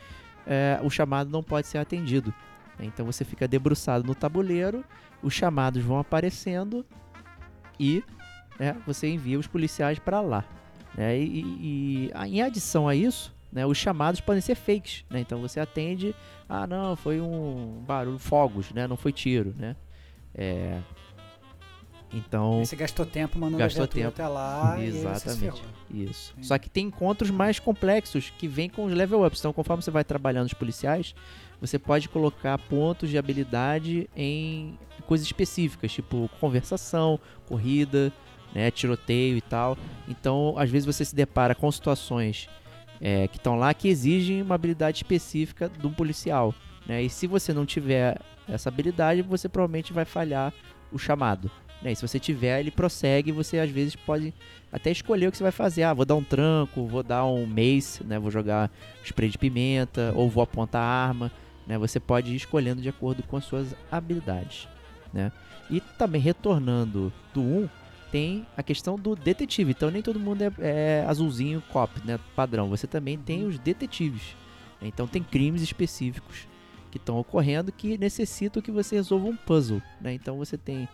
é, o chamado não pode ser atendido. né? Então você fica debruçado no tabuleiro, os chamados vão aparecendo e né, você envia os policiais para lá. né? E, e- e, em adição a isso, né, os chamados podem ser fakes, né? Então você atende, ah não, foi um barulho, fogos, né? Não foi tiro, né? É, então, Você gastou tempo mandando Gastou tempo. até lá exatamente, isso. Entendi. Só que tem encontros mais complexos que vêm com os level ups. Então, conforme você vai trabalhando os policiais, você pode colocar pontos de habilidade em coisas específicas, tipo conversação, corrida, né, tiroteio e tal. Então, às vezes você se depara com situações é, que estão lá que exigem uma habilidade específica de um policial. Né? E se você não tiver essa habilidade, você provavelmente vai falhar o chamado. Né? E se você tiver, ele prossegue. Você às vezes pode até escolher o que você vai fazer. Ah, vou dar um tranco, vou dar um mace, né? vou jogar spray de pimenta, ou vou apontar a arma. Né? Você pode ir escolhendo de acordo com as suas habilidades. Né? E também retornando do 1, tem a questão do detetive. Então nem todo mundo é, é azulzinho cop, né? Padrão. Você também tem os detetives. Então tem crimes específicos que estão ocorrendo que necessitam que você resolva um puzzle. Né? Então você tem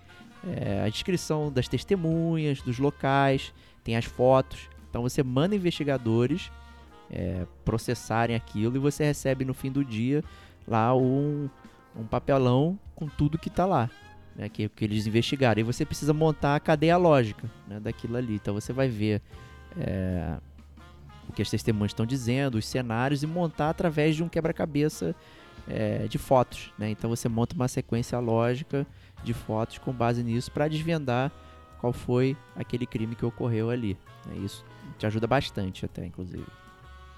é, a descrição das testemunhas, dos locais, tem as fotos. Então você manda investigadores é, processarem aquilo e você recebe no fim do dia lá um, um papelão com tudo que está lá. Né, que, que eles investigaram. E você precisa montar a cadeia lógica né, daquilo ali. Então você vai ver é, o que as testemunhas estão dizendo, os cenários, e montar através de um quebra-cabeça é, de fotos. Né? Então você monta uma sequência lógica de fotos com base nisso para desvendar qual foi aquele crime que ocorreu ali. né? Isso te ajuda bastante até, inclusive.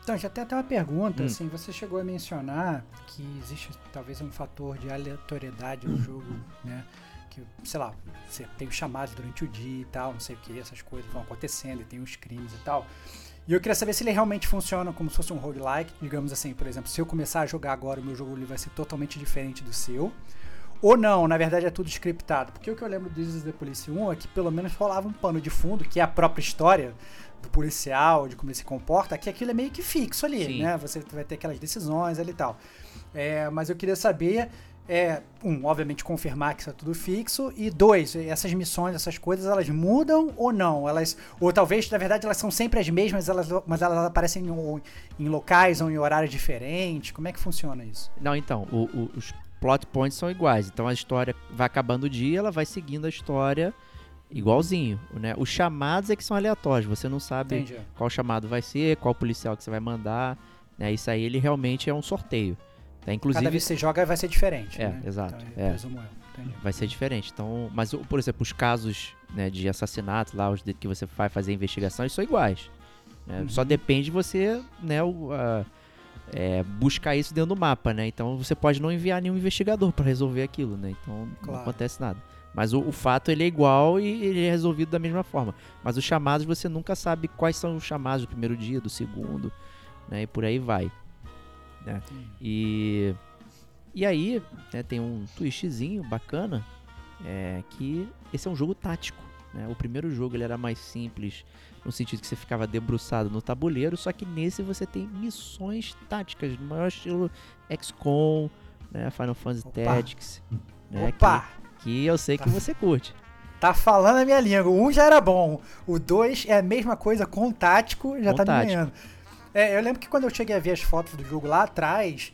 Então, já tem até uma pergunta, Hum. assim, você chegou a mencionar que existe talvez um fator de aleatoriedade no jogo, né? Que, sei lá, você tem os chamados durante o dia e tal, não sei o que, essas coisas vão acontecendo e tem os crimes e tal. E eu queria saber se ele realmente funciona como se fosse um roguelike, digamos assim, por exemplo, se eu começar a jogar agora, o meu jogo ele vai ser totalmente diferente do seu. Ou não, na verdade é tudo scriptado. Porque o que eu lembro do This is the Police 1 é que pelo menos rolava um pano de fundo, que é a própria história do policial, de como ele se comporta, que aquilo é meio que fixo ali, Sim. né? Você vai ter aquelas decisões ali e tal. É, mas eu queria saber, é, um, obviamente confirmar que isso é tudo fixo, e dois, essas missões, essas coisas, elas mudam ou não? Elas, ou talvez, na verdade, elas são sempre as mesmas, elas, mas elas aparecem em, em locais ou em horários diferentes. Como é que funciona isso? Não, então, o- o- os plot points são iguais. Então a história vai acabando o dia, ela vai seguindo a história igualzinho, né? Os chamados é que são aleatórios, você não sabe Entendi. qual chamado vai ser, qual policial que você vai mandar, né? Isso aí ele realmente é um sorteio. Tá? Inclusive Cada vez que você joga vai ser diferente. É, né? exato, Então, é. presumo eu. Entendi. vai ser diferente. Então, mas por exemplo, os casos né, de assassinato lá, os que você vai fazer investigação, eles são iguais. né? Uhum. Só depende de você, né, o, a- é, buscar isso dentro do mapa, né? Então você pode não enviar nenhum investigador para resolver aquilo, né? Então não Claro. acontece nada. Mas o, o fato ele é igual e ele é resolvido da mesma forma. Mas os chamados você nunca sabe quais são os chamados do primeiro dia, do segundo, né? E por aí vai. Né? Entendi. E e aí né, tem um twistzinho bacana é que esse é um jogo tático. Né? O primeiro jogo ele era mais simples no sentido que você ficava debruçado no tabuleiro, só que nesse você tem missões táticas, no maior estilo XCOM, né? Final Fantasy Opa. Tactics, né? Opa! Que, que eu sei que Tá. você curte. Tá falando a minha língua. O 1 já era bom. O 2 é a mesma coisa com o tático, já Com tá me tático. ganhando. É, eu lembro que quando eu cheguei a ver as fotos do jogo lá atrás,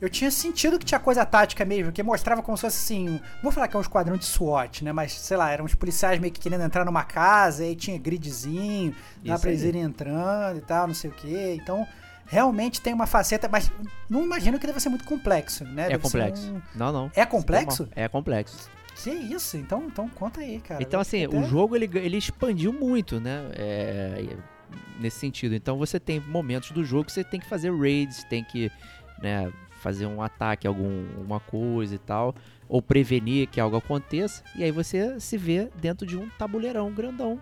eu tinha sentido que tinha coisa tática mesmo, que mostrava como se fosse assim. Vou falar que é um esquadrão de SWAT, né? Mas, sei lá, eram uns policiais meio que querendo entrar numa casa, aí tinha gridzinho, dá pra eles irem entrando e tal, não sei o quê. Então, realmente tem uma faceta, mas não imagino que deve ser muito complexo, né? É Deve complexo. um- Não, não. É complexo? É complexo. Que isso? Então, então conta aí, cara. Então, assim, Até- o jogo ele, ele expandiu muito, né? É, nesse sentido. Então, você tem momentos do jogo que você tem que fazer raids, tem que né, fazer um ataque alguma coisa e tal, ou prevenir que algo aconteça. E aí você se vê dentro de um tabuleirão grandão.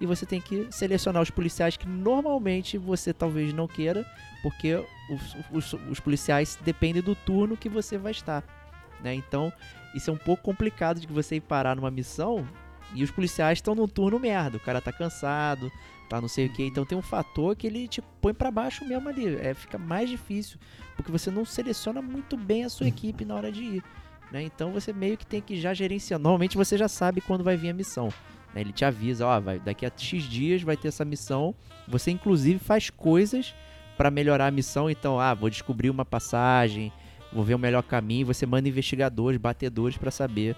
E você tem que selecionar os policiais que normalmente você talvez não queira, porque os, os- os policiais dependem do turno que você vai estar. Né? Então, isso é um pouco complicado de você ir parar numa missão e os policiais estão num turno merda. O cara tá cansado, tá não sei o que. Então tem um fator que ele te põe pra baixo mesmo ali. É, fica mais difícil, porque você não seleciona muito bem a sua equipe na hora de ir. Né? Então você meio que tem que já gerenciar. Normalmente você já sabe quando vai vir a missão. né? Ele te avisa, ó, vai, daqui a X dias vai ter essa missão. Você inclusive faz coisas pra melhorar a missão, então, ah, vou descobrir uma passagem, vou ver o melhor caminho, você manda investigadores, batedores pra saber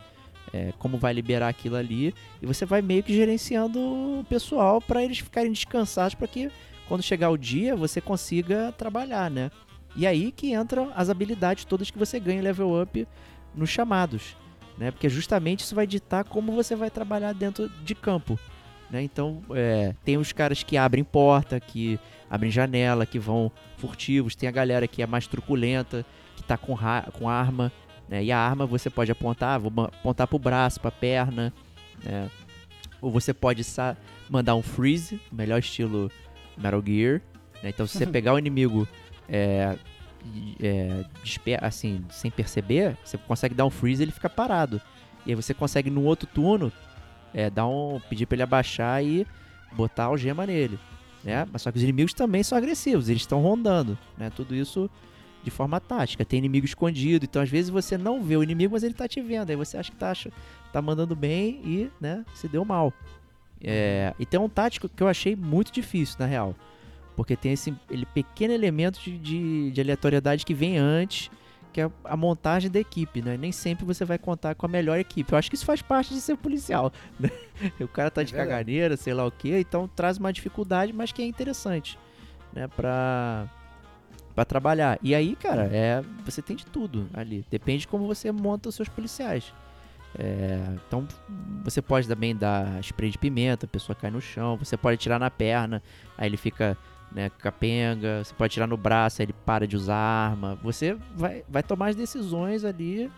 é, como vai liberar aquilo ali e você vai meio que gerenciando o pessoal pra eles ficarem descansados para que quando chegar o dia você consiga trabalhar, né? E aí que entram as habilidades todas que você ganha level up nos chamados, né? Porque justamente isso vai ditar como você vai trabalhar dentro de campo, né? Então, é, tem os caras que abrem porta, que abrem janela, que vão furtivos, tem a galera que é mais truculenta, que tá com, com arma, né? E a arma você pode apontar, vou apontar pro braço, pra perna, né? Ou você pode mandar um freeze, melhor estilo Metal Gear, né? Então, se você pegar o inimigo é, é, assim, sem perceber, você consegue dar um freeze e ele fica parado. E aí você consegue no outro turno é, dar um, pedir pra ele abaixar e botar a algema nele, né? Mas só que os inimigos também são agressivos, eles estão rondando, né? Tudo isso de forma tática. Tem inimigo escondido, então às vezes você não vê o inimigo, mas ele tá te vendo. Aí você acha que tá, tá mandando bem e, né, se deu mal. É, e tem um tático que eu achei muito difícil, na real. Porque tem esse ele pequeno elemento de, de, de aleatoriedade que vem antes, que é a montagem da equipe, né? Nem sempre você vai contar com a melhor equipe. Eu acho que isso faz parte de ser policial, né? O cara tá É de verdade. caganeira, sei lá o que, então traz uma dificuldade, mas que é interessante, né? Pra, pra trabalhar. E aí, cara, é você tem de tudo ali. Depende de como você monta os seus policiais. É, então, você pode também dar spray de pimenta, a pessoa cai no chão. Você pode tirar na perna, aí ele fica né, capenga. Você pode tirar no braço, aí ele para de usar arma. Você vai, vai tomar as decisões ali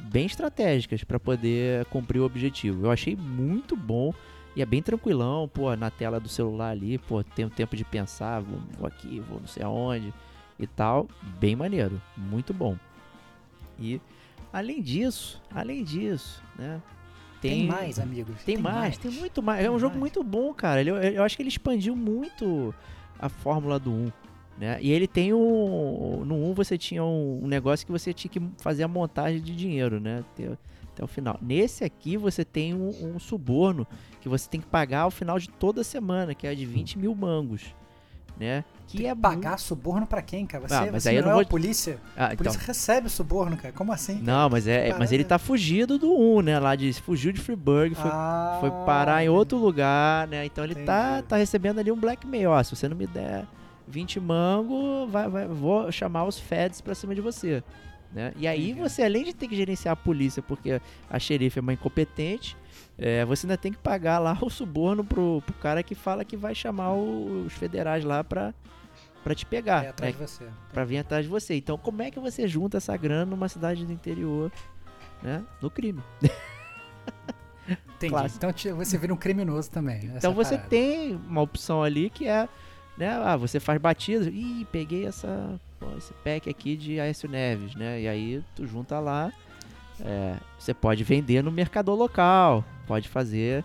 bem estratégicas para poder cumprir o objetivo. Eu achei muito bom e é bem tranquilão, pô, na tela do celular ali, pô, tem um tempo de pensar, vou, vou aqui, vou não sei aonde e tal. Bem maneiro, muito bom. E além disso, além disso, né? Tem, mais, amigos. Tem, mais, tem muito mais. É um Tem jogo mais. muito bom, cara. Ele- eu, eu acho que ele expandiu muito a fórmula do 1. Né? E ele tem o. No 1 você tinha um, um negócio que você tinha que fazer a montagem de dinheiro, né? Até, até o final. Nesse aqui você tem um, um suborno que você tem que pagar ao final de toda semana, que é de 20 mil mangos. Né? Que é Pagar suborno pra quem, cara? Você, Ah, mas você aí eu não, não é vou- a polícia? Ah, A então. polícia recebe o suborno, cara. Como assim? Não, mas é, mas ele tá fugido do 1, né? Lá de fugiu de Freeburg, foi Ah, foi parar em outro lugar, né? Então ele tá, Entendi. tá recebendo ali um blackmail. Ó, se você não me der 20 mango, vai, vai, vou chamar os feds pra cima de você. Né? E aí Entendi. você, além de ter que gerenciar a polícia, porque a xerife é uma incompetente, é, você ainda tem que pagar lá o suborno pro, pro cara que fala que vai chamar o- os federais lá pra, pra te pegar. É atrás né? de você. Pra vir atrás de você. Então como é que você junta essa grana numa cidade do interior, né? No crime. Entendi. Então você vira um criminoso também. Então você parada. tem uma opção ali que é, né? Ah, você faz batidas. Ih, peguei essa, pô, esse pack aqui de Aécio Neves, né? E aí tu junta lá. é, você pode vender no mercador local, pode fazer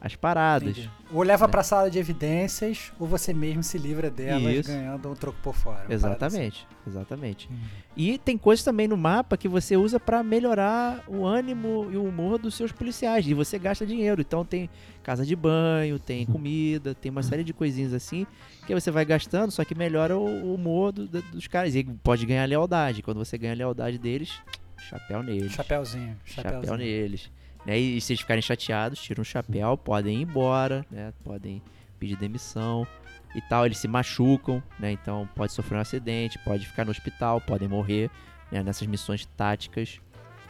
as paradas. Entendi. Ou leva né? pra sala de evidências, ou você mesmo se livra delas Isso. ganhando um troco por fora. Exatamente, exatamente. assim. Hum. E tem coisas também no mapa que você usa pra melhorar o ânimo e o humor dos seus policiais. E você gasta dinheiro. Então tem casa de banho, tem comida, tem uma série de coisinhas assim que você vai gastando, só que melhora o o humor do- do- dos caras. E pode ganhar lealdade. Quando você ganha a lealdade deles, chapéu neles. Chapeuzinho. Chapéu Chapeuzinho. neles. Né? E, e se eles ficarem chateados, tiram o chapéu, podem ir embora, né? Podem pedir demissão e tal. Eles se machucam, né? Então pode sofrer um acidente, pode ficar no hospital, podem morrer né? nessas missões táticas.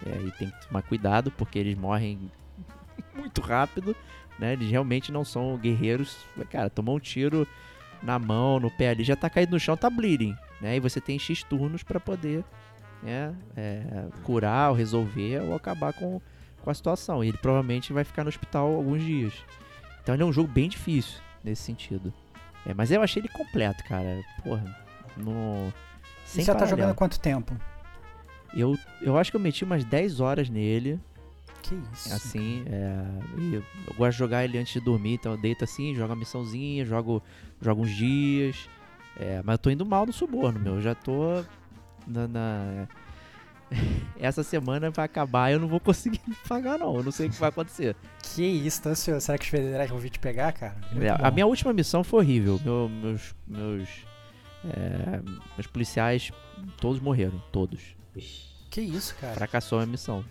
É, e tem que tomar cuidado porque eles morrem muito rápido, né? Eles realmente não são guerreiros. Cara, tomou um tiro na mão, no pé ali, já tá caído no chão, tá bleeding, né? E você tem X turnos pra poder né, é, curar ou resolver ou acabar com, com a situação. E ele provavelmente vai ficar no hospital alguns dias. Então ele é um jogo bem difícil nesse sentido. É, mas eu achei ele completo, cara. Porra, no. E Sem você tá paralelo. jogando há quanto tempo? Eu, eu acho que eu meti umas 10 horas nele. Que isso. Assim, é, e eu gosto de jogar ele antes de dormir, então eu deito assim, jogo a missãozinha, jogo, jogo uns dias. É, mas eu tô indo mal no suborno, meu. Eu já tô na, na- Essa semana vai acabar e eu não vou conseguir pagar, não. Eu não sei o que vai acontecer. Que isso, tô ansioso. Será que os federais vão vir te pegar, cara? É, a minha última missão foi horrível. Meu- meus. meus É, os policiais todos morreram, todos. Ixi. Que isso, cara. Fracassou a missão.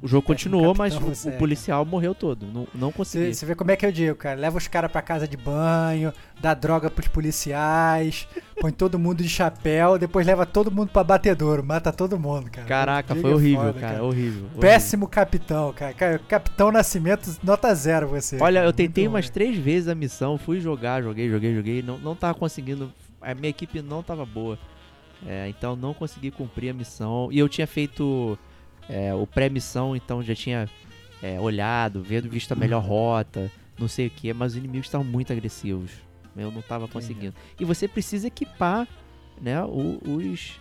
O jogo Péssimo continuou, mas o, o é, policial morreu todo. Não, não conseguiu. Você, vê como é que eu digo, cara. Leva os caras pra casa de banho, dá droga pros policiais, põe todo mundo de chapéu, depois leva todo mundo pra batedouro, mata todo mundo, cara. Caraca, foi horrível, foda, cara, horrível. horrível. Péssimo capitão, cara. Ca- Capitão Nascimento, nota zero você. Olha, cara. eu tentei Muito umas ruim. três vezes a missão, fui jogar, joguei, joguei, joguei, não, não tava conseguindo, a minha equipe não tava boa, É, então não consegui cumprir a missão, e eu tinha feito é, o pré-missão, então já tinha é, olhado, vendo, visto a melhor rota, não sei o que, mas os inimigos estavam muito agressivos, eu não tava conseguindo. E você precisa equipar, né, o- os,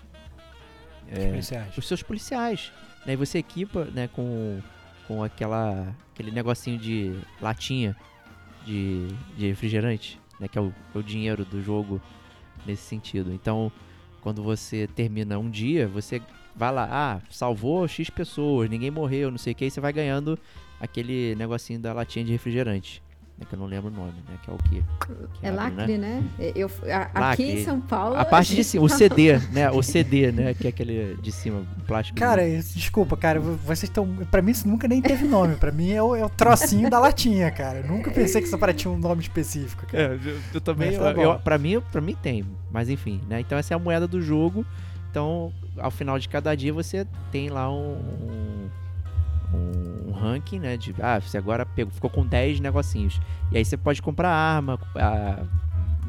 Os policiais. os seus policiais. Né? E você equipa né, com, com aquela, aquele negocinho de latinha de, de refrigerante, né, que é o, é o dinheiro do jogo nesse sentido. Então, quando você termina um dia, você vai lá, ah, salvou X pessoas, ninguém morreu, não sei o que, aí você vai ganhando aquele negocinho da latinha de refrigerante. Né, que eu não lembro o nome, né? Que é o quê? Que É abre, né? lacre, né? Eu, a- aqui Lacre. em São Paulo. A parte de cima, o CD, né? O CD, né? Que é aquele de cima, o plástico. Cara, desculpa, cara, vocês estão. Pra mim isso nunca nem teve nome. Pra mim é o, é o trocinho da latinha, cara. Eu nunca pensei que isso para tinha um nome específico, cara. É, eu, eu também, Mas tá eu, eu- pra, mim, pra mim tem, mas enfim, né? Então essa é a moeda do jogo. Então, ao final de cada dia você tem lá um, um, um ranking, né? De, ah, você agora pegou, ficou com 10 negocinhos. E aí você pode comprar arma, ah,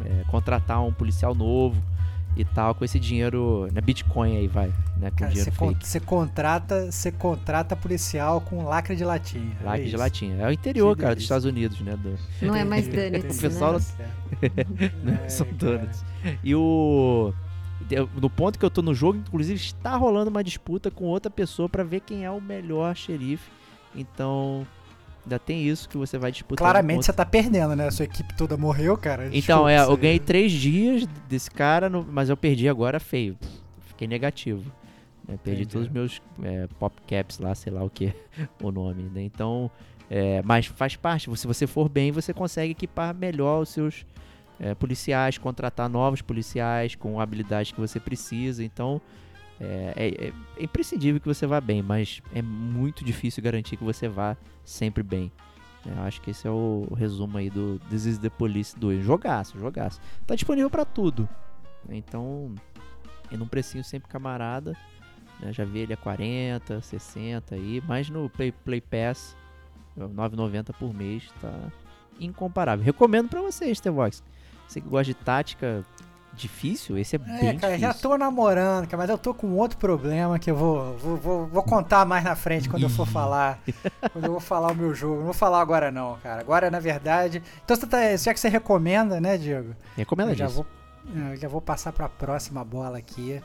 é, contratar um policial novo e tal, com esse dinheiro, né? Bitcoin aí vai, né? Com Cara, dinheiro você, con- contrata, você contrata policial com lacre de latinha. é Like de isso. latinha. É o interior, Que cara, dos. Estados Unidos, né? Do, Não é mais O Donuts, pessoal né? né? É, São donuts. E o. No ponto que eu tô no jogo, inclusive, está rolando uma disputa com outra pessoa pra ver quem é o melhor xerife. Então, ainda tem isso que você vai disputar. Claramente você tá perdendo, né? A sua equipe toda morreu, cara. Então, Desculpa, é, eu você- ganhei três dias desse cara, no- mas eu perdi agora feio. Fiquei negativo. né? Perdi Entendi. todos os meus é, pop caps lá, sei lá o que o nome. Né? Então, é, mas faz parte. Se você for bem, você consegue equipar melhor os seus é, policiais, contratar novos policiais com habilidades que você precisa. Então, é, é- é imprescindível que você vá bem, mas é muito difícil garantir que você vá sempre bem. É, Eu acho que esse é o resumo aí do This is the Police 2. Jogaço, jogaço. Tá disponível pra tudo. Então, e num precinho sempre camarada. né? Já vi ele a 40, 60 aí. Mas no Play, Play Pass, é, 9,90 por mês, tá incomparável. Recomendo pra vocês, T-Vox. Você que gosta de tática difícil, esse é, É, bem cara, difícil. já tô namorando, cara, mas eu tô com outro problema que eu vou, vou, vou, vou contar mais na frente quando eu for falar. quando eu vou falar o meu jogo. Não vou falar agora não, cara. Agora, na verdade. Então, você tá, já que você recomenda, né, Diego? Recomendo Eu já disso. vou, eu já vou passar pra próxima bola aqui,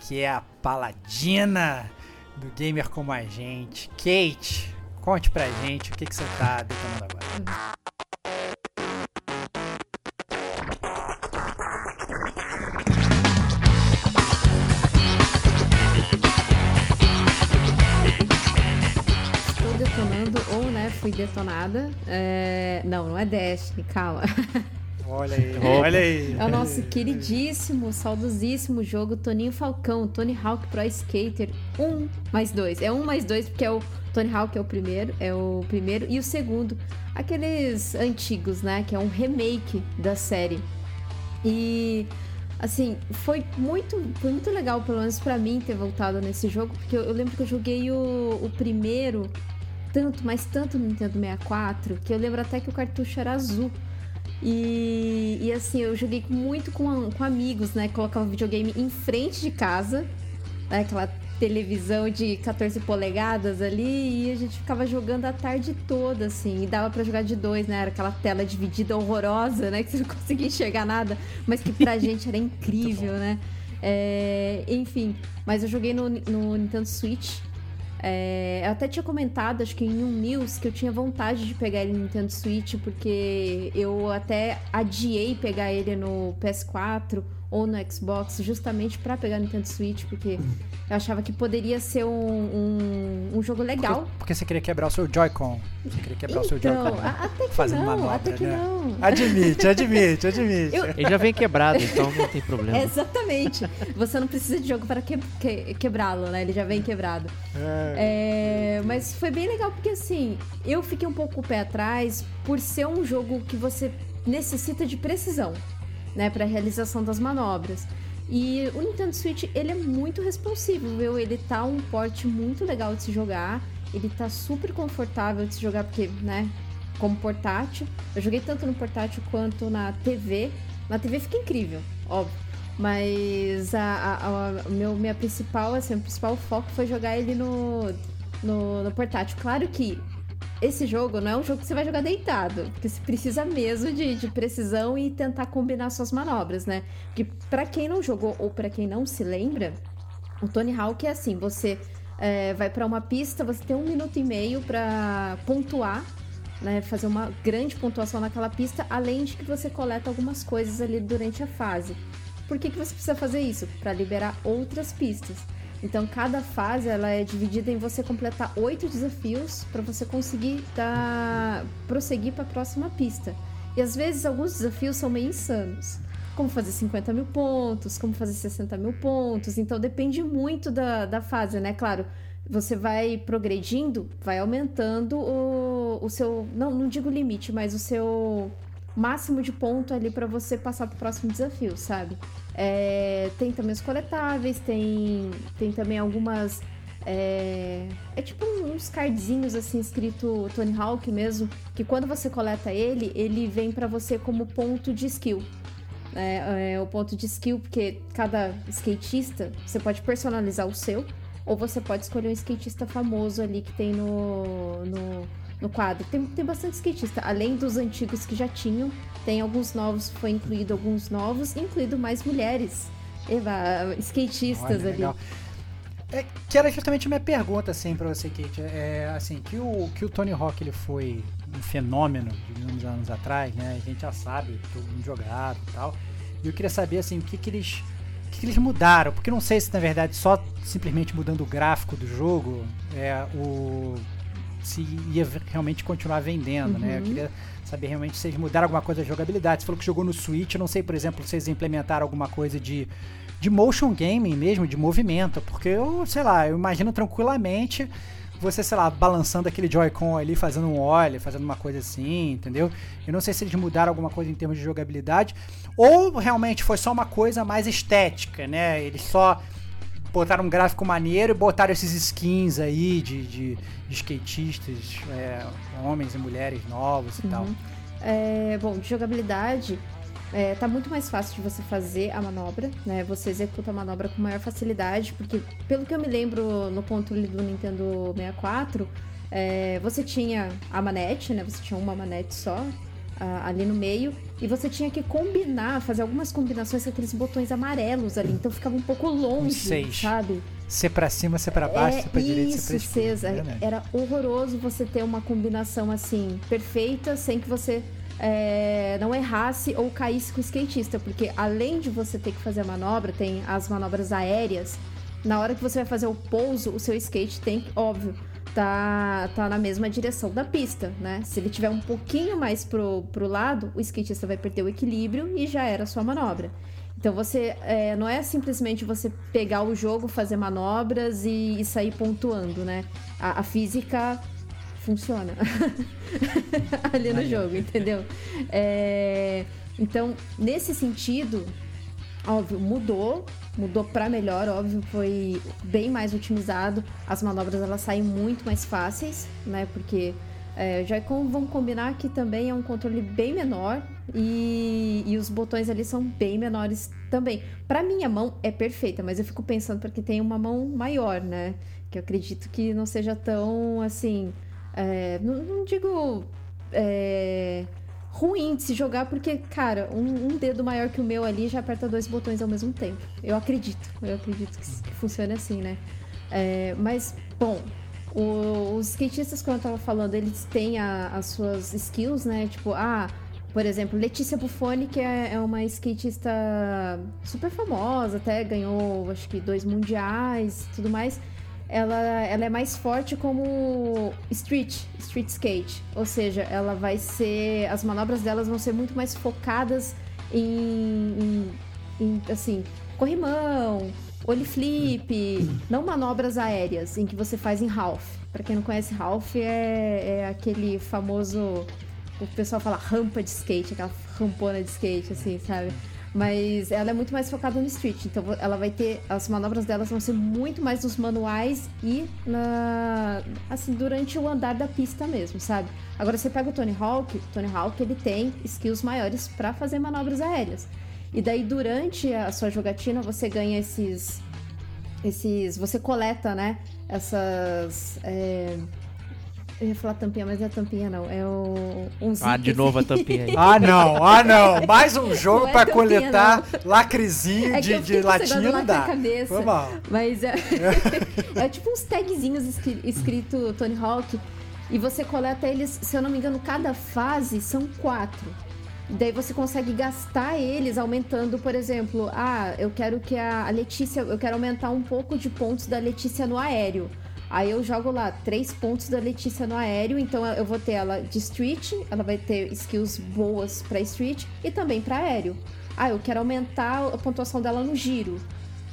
que é a paladina do gamer como a gente. Kate, conte pra gente o que, que você tá detonando agora. Fui detonada. É, Não, não é Destiny, calma. Olha aí, olha aí. É o nosso queridíssimo, saudosíssimo jogo Toninho Falcão, Tony Hawk Pro Skater 1 mais 2. É 1 mais 2 porque é o Tony Hawk é o primeiro, é o primeiro e o segundo, aqueles antigos, né, que é um remake da série. E assim, foi muito, foi muito legal, pelo menos pra mim, ter voltado nesse jogo, porque eu, eu lembro que eu joguei o, o primeiro tanto, mas tanto no Nintendo 64, que eu lembro até que o cartucho era azul. E, e assim, eu joguei muito com, com amigos, né? Colocava o videogame em frente de casa, né? aquela televisão de 14 polegadas ali, e a gente ficava jogando a tarde toda, assim, e dava pra jogar de dois, né? Era aquela tela dividida horrorosa, né? Que você não conseguia enxergar nada, mas que pra gente era incrível, né? É, enfim, mas eu joguei no, no Nintendo Switch. É, eu até tinha comentado, acho que em um news, que eu tinha vontade de pegar ele no Nintendo Switch, porque eu até adiei pegar ele no PS4 ou no Xbox, justamente pra pegar Nintendo Switch, porque eu achava que poderia ser um, um, um jogo legal. Porque, porque você queria quebrar o seu Joy-Con. Você queria quebrar o seu Então, Joy-Con. a- até que Fazendo não, manobra, até que né? não. Admite, admite, admite. Eu- Ele já vem quebrado, então não tem problema. Exatamente. Você não precisa de jogo para que- que- quebrá-lo, né? Ele já vem quebrado. É. É, mas foi bem legal porque assim, eu fiquei um pouco com o pé atrás por ser um jogo que você necessita de precisão, né, para realização das manobras. E o Nintendo Switch, ele é muito responsivo, viu? Ele tá um porte muito legal de se jogar, ele tá super confortável de se jogar porque, né, como portátil. Eu joguei tanto no portátil quanto na TV. Na TV fica incrível, óbvio. Mas a, a, a- meu, minha principal, assim, o principal foco foi jogar ele no, no, no portátil. Claro que esse jogo não é um jogo que você vai jogar deitado, porque você precisa mesmo de, de precisão e tentar combinar suas manobras, né? Porque pra quem não jogou ou pra quem não se lembra, o Tony Hawk é assim, você é, vai pra uma pista, você tem um minuto e meio pra pontuar, né? Fazer uma grande pontuação naquela pista, além de que você coleta algumas coisas ali durante a fase. Por que, que você precisa fazer isso? Para liberar outras pistas. Então, cada fase ela é dividida em você completar oito desafios para você conseguir dar, prosseguir para a próxima pista. E às vezes alguns desafios são meio insanos. Como fazer 50 mil pontos, como fazer 60 mil pontos. Então depende muito da, da fase, né? Claro, você vai progredindo, vai aumentando o, o seu. Não, não digo limite, mas o seu máximo de ponto ali para você passar pro próximo desafio, sabe? É, tem também os coletáveis, tem, tem também algumas. É, é tipo uns cardzinhos assim escrito Tony Hawk mesmo, que quando você coleta ele, ele vem para você como ponto de skill. É, é, o ponto de skill, porque cada skatista você pode personalizar o seu, ou você pode escolher um skatista famoso ali que tem no, no, no quadro. Tem, tem bastante skatista, além dos antigos que já tinham, tem alguns novos, foi incluído alguns novos, incluído mais mulheres. Eva, skatistas Olha, ali. legal. É, que era justamente a minha pergunta, assim, pra você, Kate. É, assim, que o, que o Tony Hawk, ele foi um fenômeno, digamos, anos atrás, né? A gente já sabe, todo mundo jogado e tal. E eu queria saber, assim, o que que eles... O que, que eles mudaram? Porque não sei se, na verdade, só simplesmente mudando o gráfico do jogo, é, o... Se ia realmente continuar vendendo, né? Eu Uhum. queria saber realmente se eles mudaram alguma coisa da jogabilidade. Você falou que jogou no Switch, eu não sei, por exemplo, se eles implementaram alguma coisa de de motion gaming mesmo, de movimento, porque eu, sei lá, eu imagino tranquilamente você, sei lá, balançando aquele Joy-Con ali, fazendo um ollie, fazendo uma coisa assim, entendeu? Eu não sei se eles mudaram alguma coisa em termos de jogabilidade, ou realmente foi só uma coisa mais estética, né? Eles só botaram um gráfico maneiro e botaram esses skins aí de, de, de skatistas, é, homens e mulheres novos e tal. Uhum. É, bom, de jogabilidade, é, tá muito mais fácil de você fazer a manobra, né? Você executa a manobra com maior facilidade, porque pelo que eu me lembro no controle do Nintendo 64, é, você tinha a manete, né? Você tinha uma manete só ah, ali no meio, e você tinha que combinar, fazer algumas combinações com aqueles botões amarelos ali, então ficava um pouco longe, seis. sabe? C pra cima, C pra baixo, C pra direita, C pra esquerda. Verdade. Era horroroso você ter uma combinação assim, perfeita, sem que você é, não errasse ou caísse com o skatista. Porque além de você ter que fazer a manobra, tem as manobras aéreas. Na hora que você vai fazer o pouso, o seu skate tem óbvio, tá, tá na mesma direção da pista, né? Se ele tiver um pouquinho mais pro, pro lado, o skatista vai perder o equilíbrio e já era a sua manobra. Então você é, não é simplesmente você pegar o jogo, fazer manobras e, e sair pontuando, né? A, a física funciona ali no jogo, entendeu? É, então, nesse sentido, óbvio, mudou, mudou para melhor, óbvio, foi bem mais otimizado. As manobras elas saem muito mais fáceis, né? Porque é, Joy-Con, vamos combinar que também é um controle bem menor e, e os botões ali são bem menores também. Para minha mão é perfeita, mas eu fico pensando porque tem uma mão maior, né? Que eu acredito que não seja tão assim. é, não, não digo é, ruim de se jogar, porque, cara, um, um dedo maior que o meu ali já aperta dois botões ao mesmo tempo. Eu acredito, eu acredito que, que funcione assim, né? É, mas, bom, o- os skatistas, como eu tava falando, eles têm a- as suas skills, né? Tipo, ah, Por exemplo, Letícia Buffoni, que é, é uma skatista super famosa, até ganhou, acho que, dois mundiais tudo mais. Ela, ela é mais forte como street, street skate. Ou seja, ela vai ser. As manobras delas vão ser muito mais focadas em, em, em assim, corrimão, ollie flip, não manobras aéreas, em que você faz em half. Pra quem não conhece, half é, é aquele famoso o pessoal fala rampa de skate, aquela rampona de skate, assim, sabe? Mas ela é muito mais focada no street, então ela vai ter. As manobras delas vão ser muito mais nos manuais e na. assim, durante o andar da pista mesmo, sabe? Agora você pega o Tony Hawk, Tony Hawk ele tem skills maiores para fazer manobras aéreas. E daí durante a sua jogatina você ganha esses. esses. você coleta, né? Essas. É, eu ia falar tampinha, mas não é tampinha, não. É o. Um ah, de novo a tampinha aí. ah, não, ah, não. Mais um jogo Não é pra tampinha, coletar não. lacrezinho É que de, eu de latinha não dá. cabeça. Foi mal. Mas é, é tipo uns tagzinhos escri- escrito Tony Hawk. E você coleta eles, se eu não me engano, cada fase são quatro. Daí você consegue gastar eles aumentando, por exemplo, ah, eu quero que a Letícia, eu quero aumentar um pouco de pontos da Letícia no aéreo. Aí eu jogo lá três pontos da Letícia no aéreo, então eu vou ter ela de street, ela vai ter skills boas pra street e também pra aéreo. Ah, eu quero aumentar a pontuação dela no giro.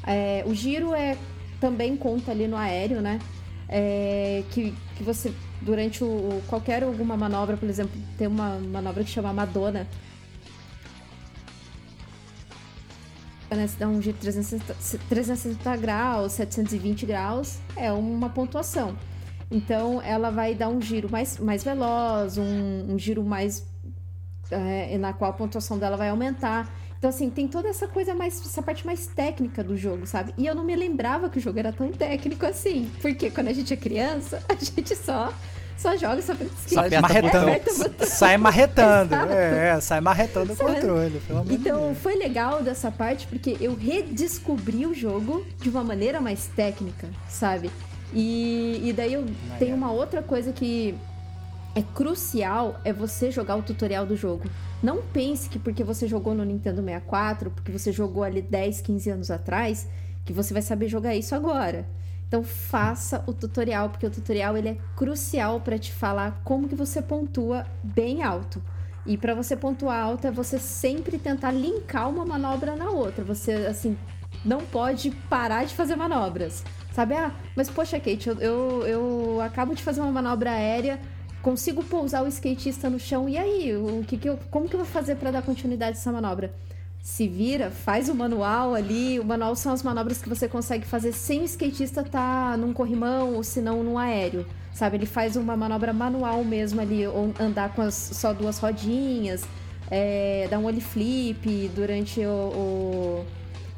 É, o giro é também conta ali no aéreo, né? É, que, que você, durante o- qualquer alguma manobra, por exemplo, tem uma manobra que chama Madonna. Né, se dá um giro 360, 360 graus, 720 graus, é uma pontuação. Então ela vai dar um giro mais, mais veloz, um, um giro mais. é, na qual a pontuação dela vai aumentar. Então, assim, tem toda essa coisa mais. essa parte mais técnica do jogo, sabe? E eu não me lembrava que o jogo era tão técnico assim. Porque quando a gente é criança, a gente só, só joga só aperta marretando. Sai marretando. Exato. É, sai marretando o controle, pelo amor de Então Deus. foi legal dessa parte porque eu redescobri o jogo de uma maneira mais técnica, sabe? E, e daí eu tenho uma outra coisa que é crucial é você jogar o tutorial do jogo. Não pense que porque você jogou no Nintendo 64, porque você jogou ali 10, 15 anos atrás, que você vai saber jogar isso agora. Então faça o tutorial, porque o tutorial ele é crucial para te falar como que você pontua bem alto. E para você pontuar alto é você sempre tentar linkar uma manobra na outra. Você assim não pode parar de fazer manobras. Sabe? Ah, mas poxa, Kate, eu, eu, eu acabo de fazer uma manobra aérea, consigo pousar o skatista no chão. E aí, o que que eu, como que eu vou fazer para dar continuidade a essa manobra? Se vira, faz o manual ali. O manual são as manobras que você consegue fazer sem o skatista estar num corrimão ou se não num aéreo. Sabe? Ele faz uma manobra manual mesmo ali, ou andar com as, só duas rodinhas, é, dar um ollie flip durante o, o,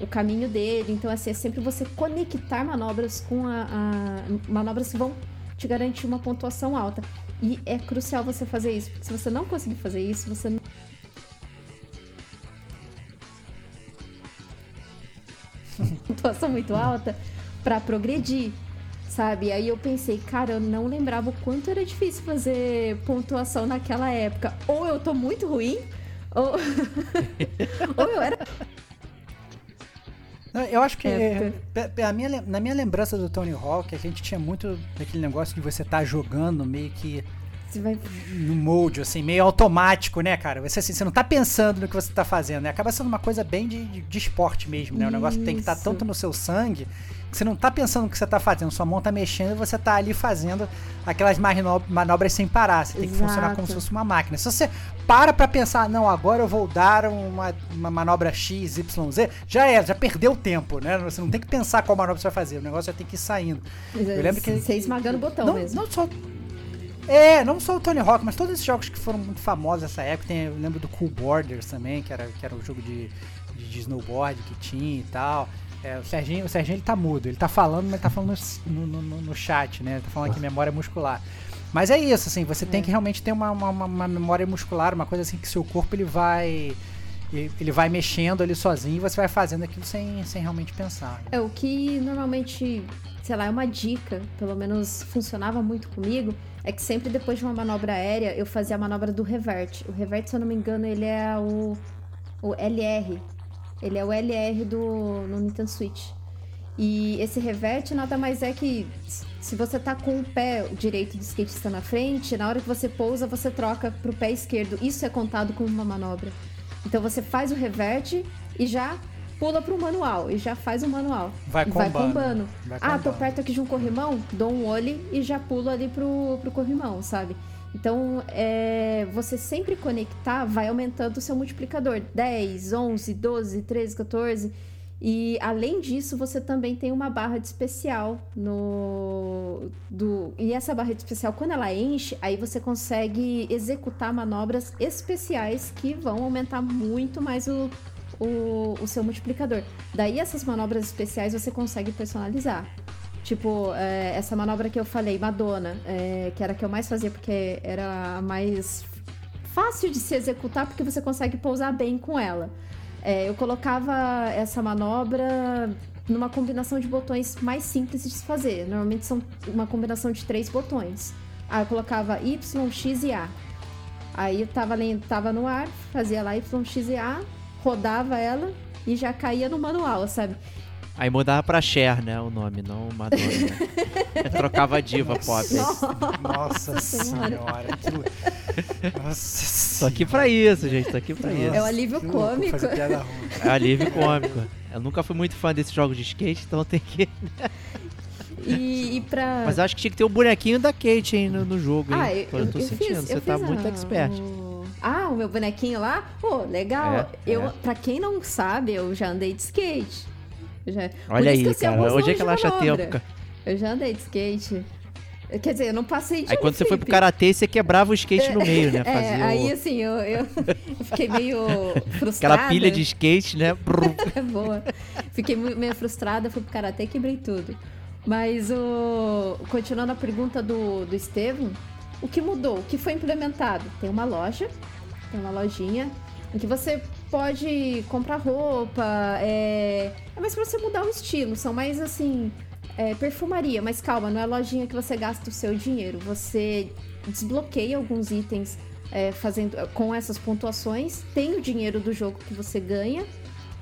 o caminho dele. Então, assim, é sempre você conectar manobras com a, a- manobras que vão te garantir uma pontuação alta. E é crucial você fazer isso, porque se você não conseguir fazer isso, você não. pontuação muito alta pra progredir, sabe? Aí eu pensei, cara, eu não lembrava o quanto era difícil fazer pontuação naquela época. Ou eu tô muito ruim, ou, ou eu era. Eu acho que É, a minha na minha lembrança do Tony Hawk, a gente tinha muito daquele negócio de você tá jogando meio que vai. no molde, assim, meio automático, né, cara? Você, assim, você não tá pensando no que você tá fazendo, né? Acaba sendo uma coisa bem de, de, de esporte mesmo, né? O negócio tem que estar Isso. tanto no seu sangue que você não tá pensando no que você tá fazendo, sua mão tá mexendo e você tá ali fazendo aquelas mano- manobras sem parar. Você tem que funcionar como se Exato. fosse uma máquina. Se você para pra pensar, não, agora eu vou dar uma, uma manobra X, Y, Z, já era, já perdeu o tempo, né? Você não tem que pensar qual manobra você vai fazer, o negócio já tem que ir saindo. Eu lembro que. Você esmagando o botão não, mesmo. Não só. É, não só o Tony Hawk, mas todos esses jogos que foram muito famosos nessa época. Tem, eu lembro do Cool Borders também, que era, que era um jogo de, de, de snowboard que tinha e tal. É, o Serginho, o Serginho ele tá mudo, ele tá falando, mas tá falando no, no, no- no chat, né? Tá falando aqui memória muscular. Mas é isso, assim, você tem É. que realmente ter uma, uma, uma- uma memória muscular, uma coisa assim que seu corpo ele vai Ele vai mexendo ali sozinho e você vai fazendo aquilo sem, sem realmente pensar. né? É o que normalmente, sei lá, é uma dica, pelo menos funcionava muito comigo, é que sempre depois de uma manobra aérea eu fazia a manobra do revert. O revert, se eu não me engano, ele é o, o LR. Ele é o LR do no Nintendo Switch. E esse revert nada mais é que se você tá com o pé direito do skatista na frente, na hora que você pousa, você troca pro pé esquerdo. Isso é contado como uma manobra. Então você faz o revert e já pula pro manual e já faz o manual. Vai E vai combando. combando. Ah, tô combando. perto aqui de um corrimão, dou um olho e já pulo ali pro, pro corrimão, sabe? Então, é, você sempre conectar vai aumentando o seu multiplicador. 10, 11, 12, 13, 14. E além disso, você também tem uma barra de especial no. Do, e essa barra de especial, quando ela enche, aí você consegue executar manobras especiais que vão aumentar muito mais o, o, o seu multiplicador. Daí essas manobras especiais você consegue personalizar. Tipo, é, essa manobra que eu falei, Madonna, é, que era a que eu mais fazia porque era a mais fácil de se executar porque você consegue pousar bem com ela. É, eu colocava essa manobra numa combinação de botões mais simples de se fazer. Normalmente são uma combinação de três botões. Aí eu colocava Y, X e A. Aí eu tava, tava no ar, fazia lá Y, X e A, rodava ela e já caía no manual, sabe? Aí mudava pra Cher, né? O nome, não Madonna. né? Trocava a diva pop. Nossa Senhora. senhora. aquilo- Nossa Tô aqui pra isso, gente. Tô aqui pra isso. É o alívio que louco cômico. É alívio cômico. Eu nunca fui muito fã desses jogos de skate, então tem que. E, e pra. Mas eu acho que tinha que ter o bonequinho da Kate aí no, no jogo, hein? Ah, eu, eu, tô eu sentindo. fiz, Você tá fiz muito a- expert. o- Ah, o meu bonequinho lá? Pô, legal. É, eu, é. Pra quem não sabe, eu já andei de skate. Já... Olha aí, cara. Hoje é que ela acha tempo. Eu já andei de skate. Quer dizer, eu não passei de Aí um quando você foi pro flip. karatê, você quebrava o skate no meio, né? É, Fazia aí o- assim, eu, eu, fiquei meio frustrada. aquela pilha de skate, né? É boa. Fiquei meio frustrada, fui pro karatê e quebrei tudo. Mas o. Continuando a pergunta do, do Estevam, o que mudou? O que foi implementado? Tem uma loja, tem uma lojinha, em que você pode comprar roupa, é, é mais pra você mudar o estilo, são mais assim. é, perfumaria, mas calma, não é lojinha que você gasta o seu dinheiro. Você desbloqueia alguns itens é, fazendo com essas pontuações, tem o dinheiro do jogo que você ganha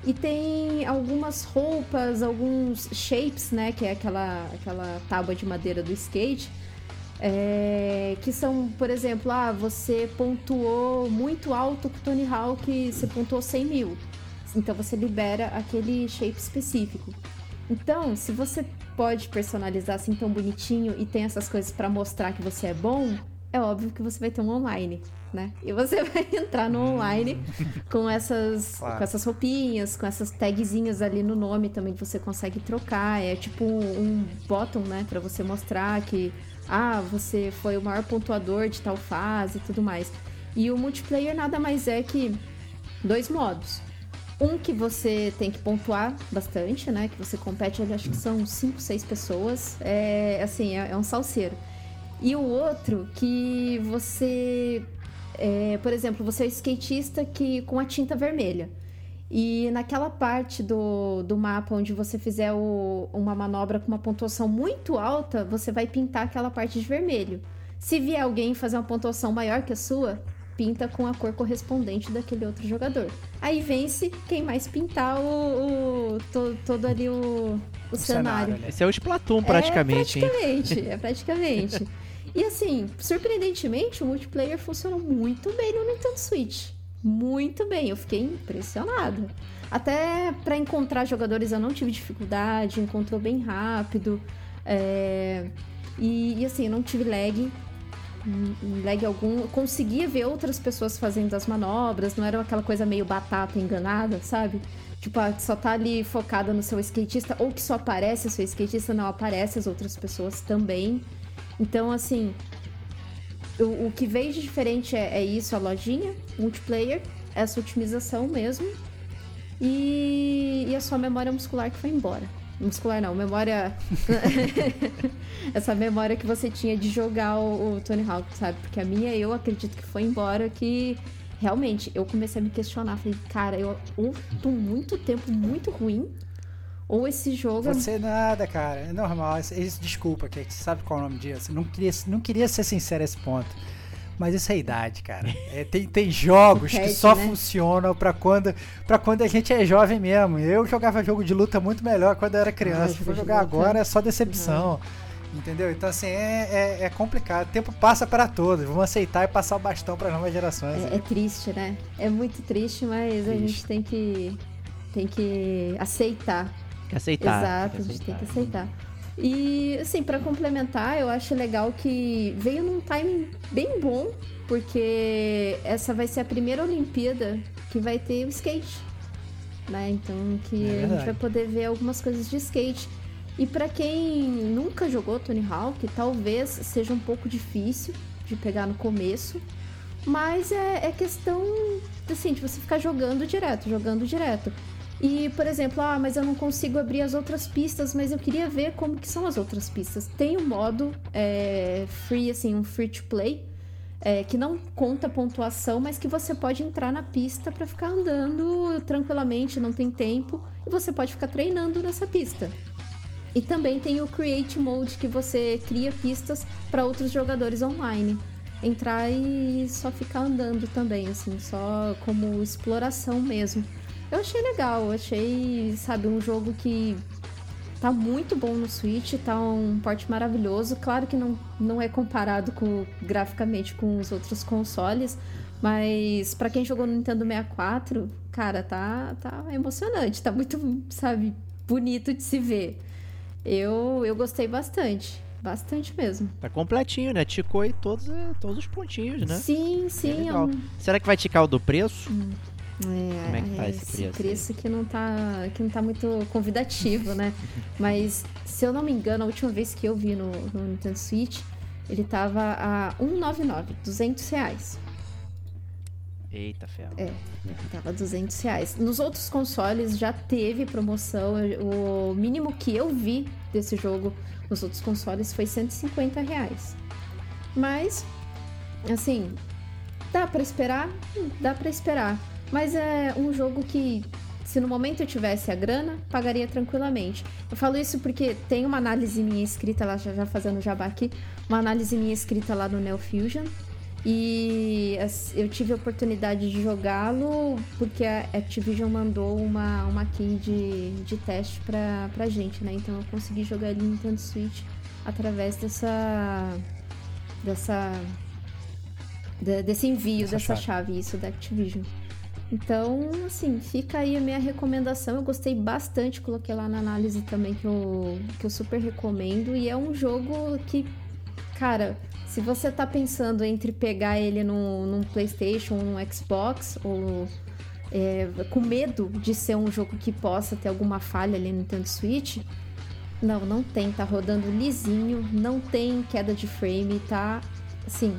e tem algumas roupas, alguns shapes, né? Que é aquela, aquela tábua de madeira do skate. É, que são, por exemplo, ah, você pontuou muito alto com o Tony Hawk, você pontuou 100 mil. Então você libera aquele shape específico. Então, se você pode personalizar assim tão bonitinho e tem essas coisas pra mostrar que você é bom, é óbvio que você vai ter um online, né? E você vai entrar no online com essas, Claro. com essas roupinhas, com essas tagzinhas ali no nome também que você consegue trocar. É tipo um, um bottom, né? Pra você mostrar que, ah, você foi o maior pontuador de tal fase e tudo mais. E o multiplayer nada mais é que dois modos. Um que você tem que pontuar bastante, né? Que você compete acho que são 5, 6 pessoas. É assim, é, é um salseiro. E o outro que você. é, por exemplo, você é skatista que com a tinta vermelha. E naquela parte do, do mapa onde você fizer o- uma manobra com uma pontuação muito alta, você vai pintar aquela parte de vermelho. Se vier alguém fazer uma pontuação maior que a sua, pinta com a cor correspondente daquele outro jogador. Aí vence quem mais pintar o, o- to- todo ali o, o, cenário. ali. Esse é o Splatoon, praticamente, é hein? praticamente, é praticamente. E assim, surpreendentemente, o multiplayer funcionou muito bem no Nintendo Switch. Muito bem, eu fiquei impressionada. Até pra encontrar jogadores eu não tive dificuldade, encontrou bem rápido. é, E, e, assim, eu não tive lag. hum, Lag algum. Eu conseguia ver outras pessoas fazendo as manobras, não era aquela coisa meio batata enganada, sabe? Tipo, ah, só tá ali focada no seu skatista, ou que só aparece o seu skatista, não aparece as outras pessoas também. Então, assim, o, o que veio de diferente é, é isso, a lojinha, multiplayer, essa otimização mesmo. E, e a sua memória muscular que foi embora. Muscular não, memória. essa memória que você tinha de jogar o, o Tony Hawk, sabe? Porque a minha eu acredito que foi embora, que realmente, eu comecei a me questionar. Falei, cara, eu tô muito tempo muito ruim, ou esse jogo é Você nada, cara. É normal. Isso- desculpa, que sabe qual é o nome disso? Não queria, não queria ser sincero a esse ponto. Mas isso é idade, cara. É, tem, tem jogos que só né? funcionam pra quando, pra quando a gente é jovem mesmo. Eu jogava jogo de luta muito melhor quando eu era criança. Ah, for jogo de jogar agora é só decepção. Entendeu? Então, assim, é, é, é complicado. O tempo passa para todos. Vamos aceitar e passar o bastão para novas gerações. É, é triste, né? É muito triste, mas a gente Triste. tem que, tem que aceitar. Que aceitar. Exato, tem a que gente tem que aceitar. aceitar. E, assim, pra complementar, eu acho legal que veio num timing bem bom, porque essa vai ser a primeira Olimpíada que vai ter o skate. Né? Então, que É a gente vai poder ver algumas coisas de skate. E pra quem nunca jogou Tony Hawk, talvez seja um pouco difícil de pegar no começo. Mas é, é questão assim, de você ficar jogando direto, jogando direto. E, por exemplo, ah, mas eu não consigo abrir as outras pistas, mas eu queria ver como que são as outras pistas. Tem um modo é, free, assim, um free to play, é, que não conta pontuação, mas que você pode entrar na pista pra ficar andando tranquilamente, não tem tempo, e você pode ficar treinando nessa pista. E também tem o Create Mode, que você cria pistas para outros jogadores online. Entrar e só ficar andando também, assim, só como exploração mesmo. Eu achei legal, achei, sabe, um jogo que tá muito bom no Switch, tá um porte maravilhoso. Claro que não, não é comparado com, graficamente com os outros consoles, mas pra quem jogou no Nintendo 64, cara, tá, tá emocionante, tá muito, sabe, bonito de se ver. Eu, eu gostei bastante, bastante mesmo. Tá completinho, né? Ticou aí todos, todos os pontinhos, né? Sim, sim, é legal. um, Será que vai ticar o do preço? É, Como é que tá esse esse preço preço que não tá, que não tá muito convidativo, né? Mas, se eu não me engano, a última vez que eu vi no, no Nintendo Switch, ele tava a 199, 200 reais. Eita, ferro. É. Tava 200 reais. Nos outros consoles já teve promoção. O mínimo que eu vi desse jogo nos outros consoles foi 150 reais. Mas, assim, dá pra esperar? Dá pra esperar. Mas é um jogo que, se no momento eu tivesse a grana, pagaria tranquilamente. Eu falo isso porque tem uma análise minha escrita lá, já, já fazendo jabá aqui, uma análise minha escrita lá no Neo Fusion. E eu tive a oportunidade de jogá-lo porque a Activision mandou uma, uma key de, de teste pra, pra gente, né? Então eu consegui jogar ele no Nintendo Switch através dessa. dessa. de- desse envio, Dessa dessa chave. chave, isso da Activision. Então, assim, fica aí a minha recomendação. Eu gostei bastante, coloquei lá na análise também que eu, que eu super recomendo. E é um jogo que, cara, se você tá pensando entre pegar ele num, num PlayStation, num Xbox, ou é, com medo de ser um jogo que possa ter alguma falha ali no Nintendo Switch, não, não tem. Tá rodando lisinho, não tem queda de frame, tá assim.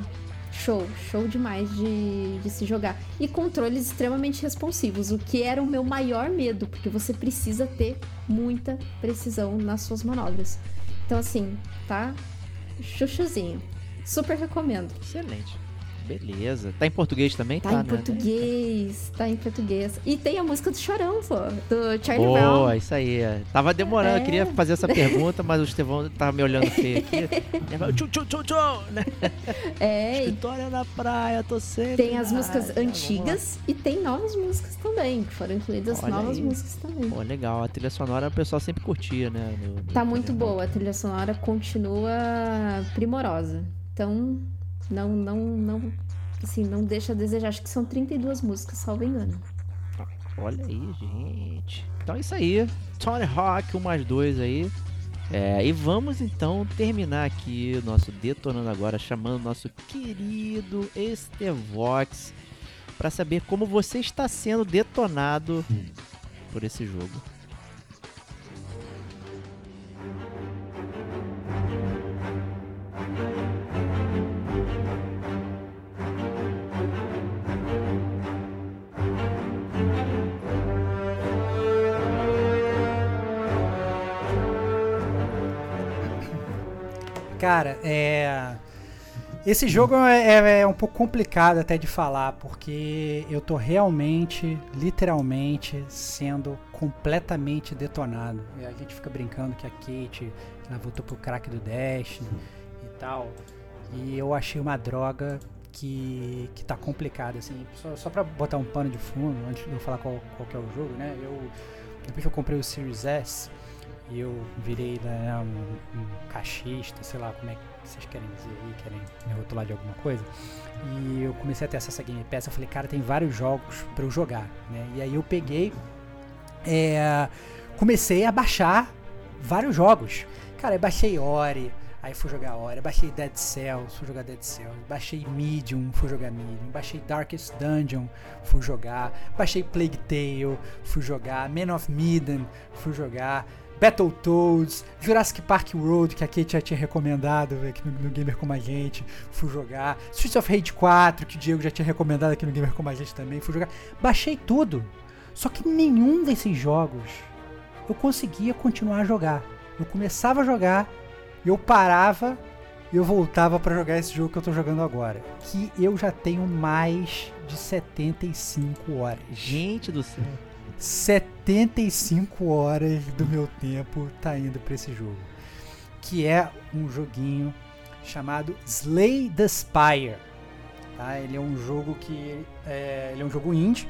Show, show demais de, de se jogar. E controles extremamente responsivos, o que era o meu maior medo, porque você precisa ter muita precisão nas suas manobras. Então, assim, tá chuchuzinho. Super recomendo. Excelente. Beleza. Tá em português também? Tá, em né? português, tá em português. E tem a música do Chorão, pô, do Charlie Brown. Boa, isso aí. é. Tava demorando, eu É. queria fazer essa pergunta, mas o Estevão tava me olhando feio aqui. Ele falou, Tchu, tchu, tchu, tchu, né? É, Escritório na praia, tô sempre. tem as músicas lá. antigas e tem novas músicas também, que foram incluídas Olha novas aí. músicas também. Pô, legal. A trilha sonora o pessoal sempre curtia, né? no- no Tá muito boa, a trilha sonora continua primorosa. Então, não, não, não, assim, não deixa a desejar. Acho que são 32 músicas, salvo engano. Olha aí, gente. Então é isso aí. Tony Hawk, um mais dois aí. É, e vamos então terminar aqui o nosso Detonando Agora, chamando o nosso querido Estevox para saber como você está sendo detonado por esse jogo. Cara, é. Esse jogo é, é- é um pouco complicado até de falar, porque eu tô realmente, literalmente, sendo completamente detonado. A gente fica brincando que a Kate ela voltou pro crack do Destiny e tal. E eu achei uma droga que, que tá complicada, assim. Só, só pra botar um pano de fundo, antes de eu falar qual, qual que é o jogo, né? Eu, depois que eu comprei o Series S, e eu virei né, um, um cachista, sei lá como é que vocês querem dizer aí, querem me rotular de alguma coisa. E eu comecei a ter acesso a Game Pass, eu falei, cara, tem vários jogos pra eu jogar, né? E aí eu peguei, é, comecei a baixar vários jogos. Cara, eu baixei Ori, aí fui jogar Ori, baixei Dead Cells, fui jogar Dead Cells, baixei Medium, fui jogar Medium, baixei Darkest Dungeon, fui jogar, baixei Plague Tale, fui jogar, Man of Medan, fui jogar, Battletoads, Jurassic Park World, que a Kate já tinha recomendado aqui no, no Gamer Como a Gente, fui jogar, Streets of Rage 4, que o Diego já tinha recomendado aqui no Gamer Como a Gente também, fui jogar, baixei tudo. Só que nenhum desses jogos eu conseguia continuar a jogar. Eu começava a jogar, eu parava e eu voltava pra jogar esse jogo que eu tô jogando agora. Que eu já tenho mais de 75 horas. Gente do céu. 75 horas do meu tempo tá indo pra esse jogo. Que é um joguinho chamado Slay the Spire. Tá? Ele é um jogo que é, ele é um jogo indie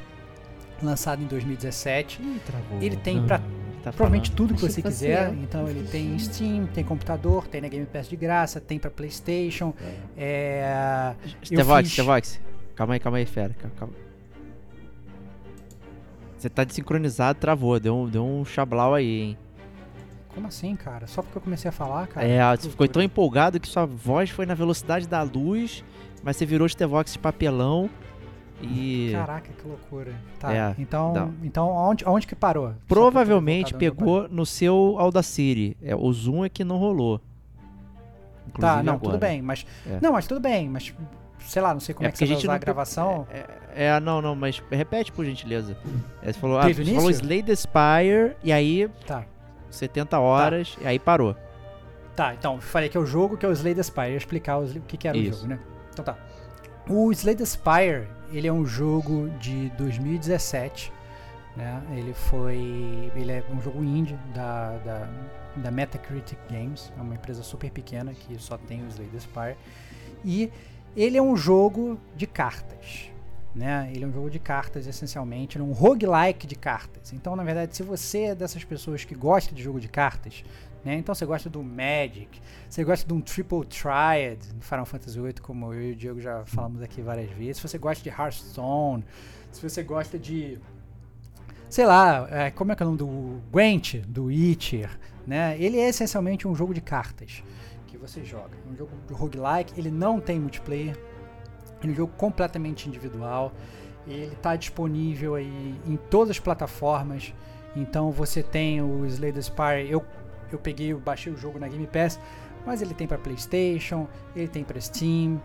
lançado em 2017. Ih. Ele tem pra Tá provavelmente falando. tudo que você quiser. Então ele tem Steam, tem computador, tem na Game Pass de graça, tem pra PlayStation. É, Stevox, fiz- Stevox. Calma aí, calma aí, fera. Calma, calma. Você tá desincronizado, travou. Deu um, deu um chablau aí, hein? como assim, cara? Só porque eu comecei a falar, cara? é, você ficou tão empolgado que sua voz foi na velocidade da luz, mas você virou Stevox de papelão e Caraca, que loucura. Tá, É, então, não. então aonde, aonde que parou? Provavelmente pegou no seu Audacity. É, o Zoom é que não rolou. Tá, Inclusive não, agora. tudo bem, mas. É. Não, mas tudo bem, mas. Sei lá, não sei como É é, que você a vai gente usar não a gravação. É, é, não, não, mas repete por gentileza. É, Você falou, ah, Desde você falou? Slay the Spire e aí Tá. 70 horas e aí parou. Tá, então, falei que é o jogo que é o Slay the Spire. Eu ia explicar o que, que era Isso. o jogo, né? Então tá. O Slay the Spire, ele é um jogo de 2017, né? Ele foi... Ele é um jogo indie da, da, da Metacritic Games, é uma empresa super pequena que só tem o Slay the Spire. E ele é um jogo de cartas, né? Ele é um jogo de cartas, essencialmente, é um roguelike de cartas. Então, na verdade, se você é dessas pessoas que gosta de jogo de cartas, né? Então você gosta do Magic, você gosta de um Triple Triad no Final Fantasy VIII, como eu e o Diego já falamos aqui várias vezes. Se você gosta de Hearthstone, se você gosta de. Sei lá, é, como é que é o nome do Gwent, do Witcher, né? Ele é essencialmente um jogo de cartas você joga. É um jogo de roguelike, ele não tem multiplayer, ele é um jogo completamente individual. Ele está disponível aí em todas as plataformas. Então você tem o Slay the Spire. Eu, eu peguei, eu baixei o jogo na Game Pass, mas ele tem para PlayStation, ele tem para Steam.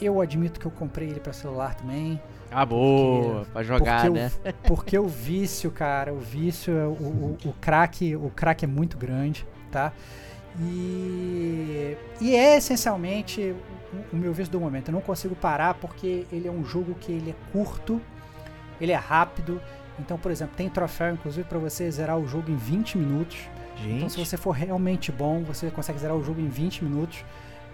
Eu admito que eu comprei ele para celular também. Ah, boa, pra jogar, porque né? O, porque o vício, cara, o vício, é o, o, o crack, o crack é muito grande, tá? E, e é essencialmente o, o meu vício do momento. Eu não consigo parar porque ele é um jogo que ele é curto, ele é rápido. Então, por exemplo, tem troféu, inclusive, para você zerar o jogo em 20 minutos. Então, se Gente, você for realmente bom, você consegue zerar o jogo em 20 minutos.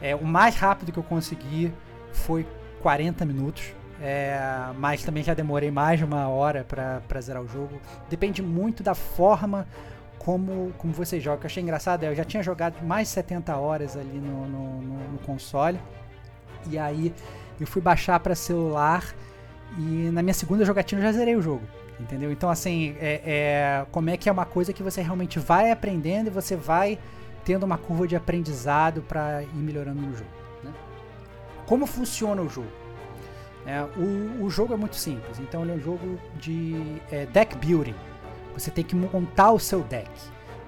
É, o mais rápido que eu consegui foi 40 minutos. É, mas também já demorei mais de uma hora para zerar o jogo. Depende muito da forma como, como você joga. Eu achei engraçado é eu já tinha jogado mais de 70 horas ali no, no, no- no console. E aí eu fui baixar para celular e na minha segunda jogatina eu já zerei o jogo. Entendeu? Então, assim, é, é- como é que é uma coisa que você realmente vai aprendendo e você vai tendo uma curva de aprendizado para ir melhorando no jogo. né? Como funciona o jogo? É, o, o jogo é muito simples, então ele é um jogo de é, deck building. Você tem que montar o seu deck.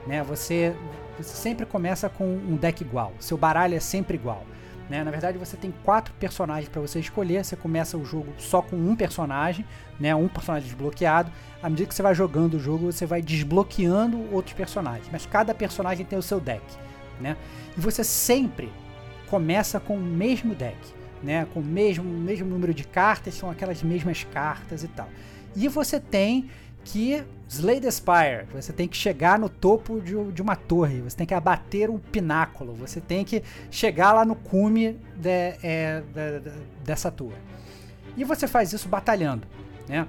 Né? Você, você sempre começa com um deck igual, seu baralho é sempre igual. Né? Na verdade, você tem quatro personagens para você escolher. Você começa o jogo só com um personagem, né? um personagem desbloqueado. À medida que você vai jogando o jogo, você vai desbloqueando outros personagens. Mas cada personagem tem o seu deck. Né? E você sempre, começa com o mesmo deck, né? Com o mesmo, mesmo número de cartas, são aquelas mesmas cartas e tal. E você tem que Slay the Spire, você tem que chegar no topo de, de, uma torre, você tem que abater um pináculo, você tem que chegar lá no cume de, é, de, de, dessa torre. E você faz isso batalhando, né?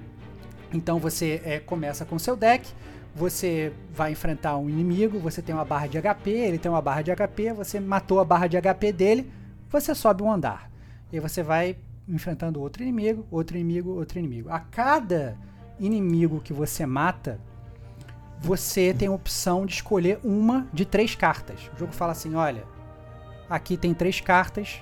Então você é, começa com seu deck, você vai enfrentar um inimigo, você tem uma barra de HP, ele tem uma barra de HP, você matou a barra de HP dele, você sobe um andar. E você vai enfrentando outro inimigo, outro inimigo, outro inimigo. A cada inimigo que você mata, você tem a opção de escolher uma de três cartas. O jogo fala assim: olha, aqui tem três cartas.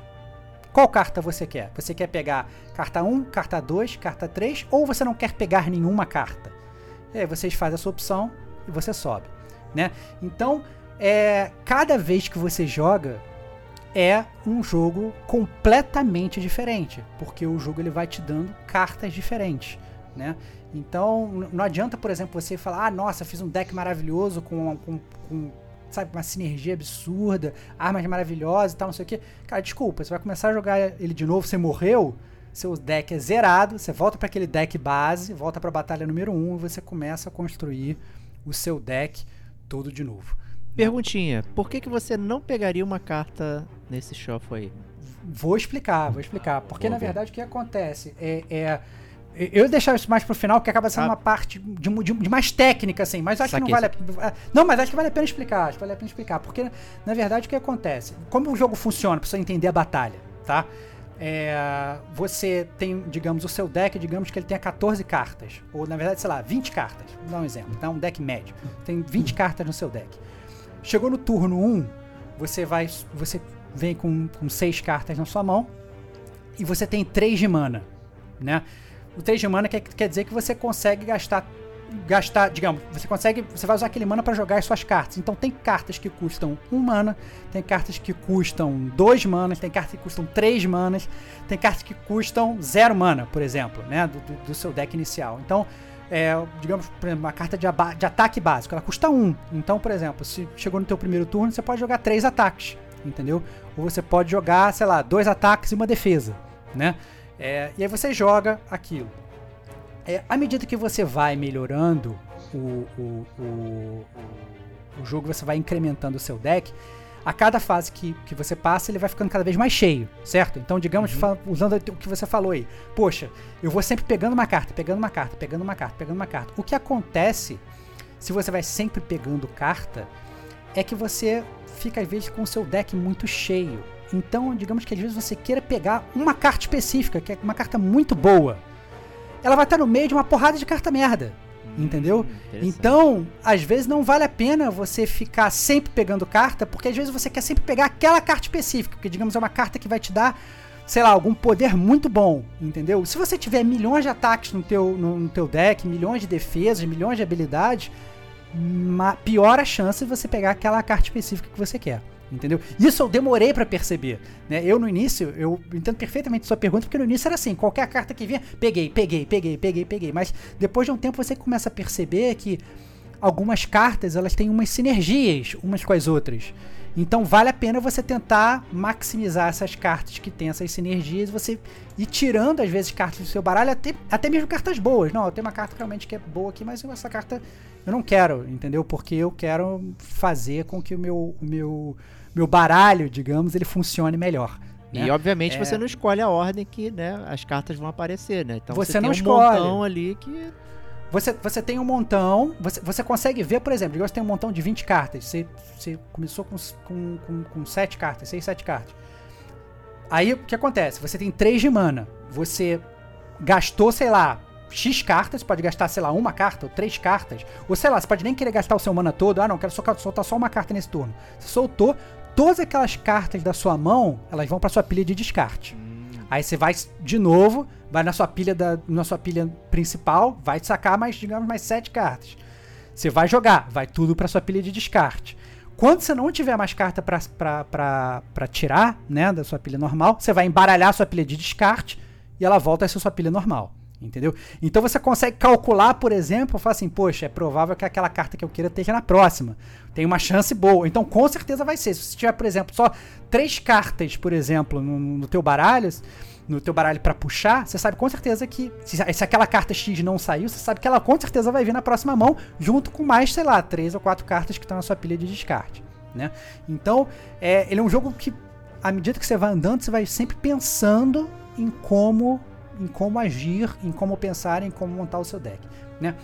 Qual carta você quer? Você quer pegar carta 1, carta 2, carta 3 ou você não quer pegar nenhuma carta? Aí vocês fazem a sua opção e você sobe, né? Então, é, cada vez que você joga é um jogo completamente diferente, porque o jogo ele vai te dando cartas diferentes, né? Então, não adianta, por exemplo, você falar, ah, nossa, fiz um deck maravilhoso com, com, com sabe, uma sinergia absurda, armas maravilhosas e tal, não sei o que. Cara, desculpa, você vai começar a jogar ele de novo, você morreu, seu deck é zerado, você volta para aquele deck base, volta para a batalha número 1 um, e você começa a construir o seu deck todo de novo. Perguntinha, por que, que você não pegaria uma carta nesse shuffle aí? Vou explicar, vou explicar. Porque, na verdade, o que acontece é, é eu deixar isso mais pro final, que acaba sendo ah. uma parte de, de, de, mais técnica, assim. Mas acho Saquei, que não vale a, Não, mas acho que vale a pena explicar. Acho que vale a pena explicar. Porque, na verdade, o que acontece? Como o jogo funciona, pra você entender a batalha, tá? É, você tem, digamos, o seu deck, digamos que ele tenha 14 cartas. Ou, na verdade, sei lá, 20 cartas. Vou dar um exemplo. Tá? Um deck médio. Tem 20 cartas no seu deck. Chegou no turno 1, você vai. Você vem com, com 6 cartas na sua mão. E você tem 3 de mana. Né? O 3 de mana quer, quer dizer que você consegue gastar gastar, digamos, você consegue, você vai usar aquele mana para jogar as suas cartas. Então tem cartas que custam 1 mana, tem cartas que custam 2 manas, tem cartas que custam 3 manas, tem cartas que custam 0 mana, por exemplo, né, do, do, seu deck inicial. Então, é, digamos, por exemplo, uma carta de, de, ataque básico, ela custa 1. Então, por exemplo, se chegou no teu primeiro turno, você pode jogar 3 ataques, entendeu? Ou você pode jogar, sei lá, 2 ataques e uma defesa, né? É, e aí você joga aquilo. É, à medida que você vai melhorando o, o, o, o, jogo, você vai incrementando o seu deck. A cada fase que, que você passa, ele vai ficando cada vez mais cheio, certo? Então, digamos, uhum. usando o que você falou aí. Poxa, eu vou sempre pegando uma carta, pegando uma carta, pegando uma carta, pegando uma carta. O que acontece, se você vai sempre pegando carta, é que você fica às vezes com o seu deck muito cheio. Então, digamos que às vezes você queira pegar uma carta específica, que é uma carta muito boa. Ela vai estar no meio de uma porrada de carta merda. Entendeu? Hum, então, às vezes não vale a pena você ficar sempre pegando carta, porque às vezes você quer sempre pegar aquela carta específica, que digamos é uma carta que vai te dar, sei lá, algum poder muito bom, entendeu? Se você tiver milhões de ataques no teu, no, no teu deck, milhões de defesas, milhões de habilidades, pior a chance de você pegar aquela carta específica que você quer entendeu? Isso eu demorei para perceber, né? Eu no início, eu entendo perfeitamente sua pergunta, porque no início era assim, qualquer carta que vinha, peguei, peguei, peguei, peguei, peguei, mas depois de um tempo você começa a perceber que algumas cartas, elas têm umas sinergias umas com as outras. Então vale a pena você tentar maximizar essas cartas que têm essas sinergias, você ir tirando às vezes cartas do seu baralho, até, até mesmo cartas boas. Não, eu tenho uma carta realmente que é boa aqui, mas essa carta eu não quero, entendeu? Porque eu quero fazer com que o meu, meu meu baralho, digamos, ele funcione melhor. Né? E obviamente é... você não escolhe a ordem que né, as cartas vão aparecer, né? Então você, você não tem um escolhe. montão ali que. Você, você tem um montão, você, você consegue ver, por exemplo, você tem um montão de 20 cartas. Você, você começou com, com, com, com 7 cartas, 6, 7 cartas. Aí o que acontece? Você tem 3 de mana. Você gastou, sei lá, X cartas, pode gastar, sei lá, uma carta ou três cartas. Ou sei lá, você pode nem querer gastar o seu mana todo. Ah, não, quero soltar só uma carta nesse turno. Você soltou, todas aquelas cartas da sua mão, elas vão para sua pilha de descarte. Hum. Aí você vai de novo, vai na sua pilha da na sua pilha principal, vai sacar mais, digamos, mais sete cartas. Você vai jogar, vai tudo para sua pilha de descarte. Quando você não tiver mais carta para tirar, né, da sua pilha normal, você vai embaralhar a sua pilha de descarte e ela volta a ser sua pilha normal. Entendeu? Então você consegue calcular, por exemplo, falar assim, poxa, é provável que aquela carta que eu queira esteja na próxima. Tem uma chance boa. Então com certeza vai ser. Se você tiver, por exemplo, só três cartas, por exemplo, no, no teu baralho, no teu baralho para puxar, você sabe com certeza que se, se, aquela carta X não saiu, você sabe que ela com certeza vai vir na próxima mão, junto com mais, sei lá, três ou quatro cartas que estão na sua pilha de descarte. Né? Então, é, ele é um jogo que, à medida que você vai andando, você vai sempre pensando em como em como agir, em como pensar, em como montar o seu deck. Né?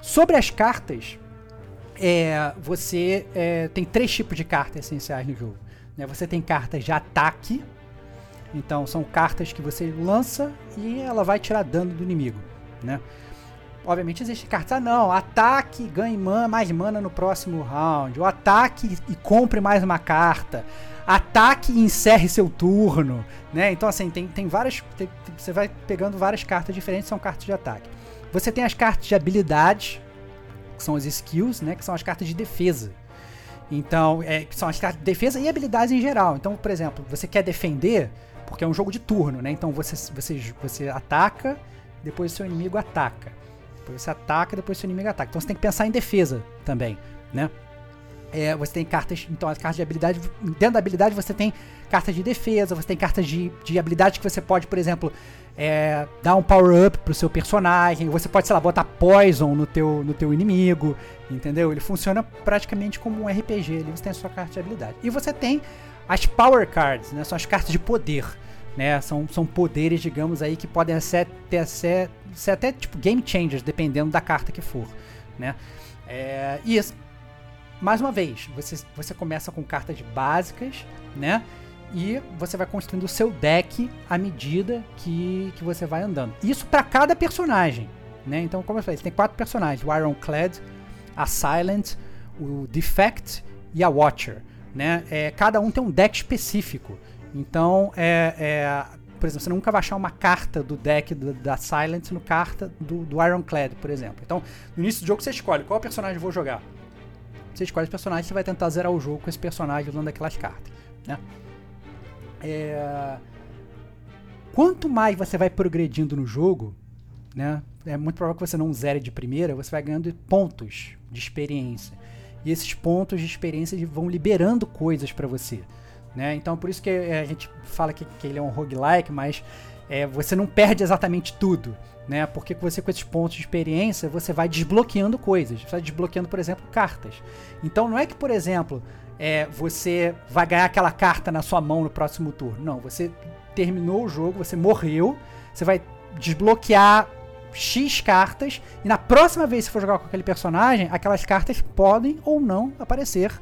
Sobre as cartas, é, você é, tem três tipos de cartas essenciais no jogo. Né? Você tem cartas de ataque, então são cartas que você lança e ela vai tirar dano do inimigo. Né? Obviamente existe cartas, ah não, ataque, ganhe man, mais mana no próximo round, ou ataque e compre mais uma carta ataque e encerre seu turno, né? Então, assim, tem, tem várias. Tem, você vai pegando várias cartas diferentes, são cartas de ataque. Você tem as cartas de habilidades, que são as skills, né? Que são as cartas de defesa. Então, é, são as cartas de defesa e habilidades em geral. Então, por exemplo, você quer defender, porque é um jogo de turno, né? Então você, você, você ataca, depois seu inimigo ataca. Depois você ataca, depois seu inimigo ataca. Então você tem que pensar em defesa também, né? É, você tem cartas, então as cartas de habilidade, dentro da habilidade você tem cartas de defesa, você tem cartas de, de habilidade que você pode, por exemplo, é, dar um power up pro seu personagem, você pode, sei lá, botar poison no teu, no teu inimigo, entendeu? Ele funciona praticamente como um RPG, ali você tem a sua carta de habilidade. E você tem as power cards, né? São as cartas de poder, né? São, são poderes, digamos aí, que podem ser, ter, ser, ser até tipo game changers, dependendo da carta que for, né? É, e mais uma vez, você, você começa com cartas básicas, né? E você vai construindo o seu deck à medida que, que você vai andando. Isso para cada personagem, né? Então, como eu falei, você tem quatro personagens: o Ironclad, a Silent, o Defect e a Watcher, né? É, cada um tem um deck específico. Então, é, é, por exemplo, você nunca vai achar uma carta do deck do, da Silent no carta do, do Ironclad, por exemplo. Então, no início do jogo você escolhe qual personagem eu vou jogar. Você escolhe os personagens, você vai tentar zerar o jogo com esse personagem usando aquelas cartas, né? É... Quanto mais você vai progredindo no jogo, né? É muito provável que você não zere de primeira, você vai ganhando pontos de experiência. E esses pontos de experiência vão liberando coisas para você. Né? Então por isso que a gente fala que, que ele é um roguelike, mas é, você não perde exatamente tudo né? Porque você com esses pontos de experiência, você vai desbloqueando coisas. Você vai desbloqueando, por exemplo, cartas. Então não é que, por exemplo, é, você vai ganhar aquela carta na sua mão no próximo turno. Não, você terminou o jogo, você morreu, você vai desbloquear X cartas e na próxima vez que for jogar com aquele personagem, aquelas cartas podem ou não aparecer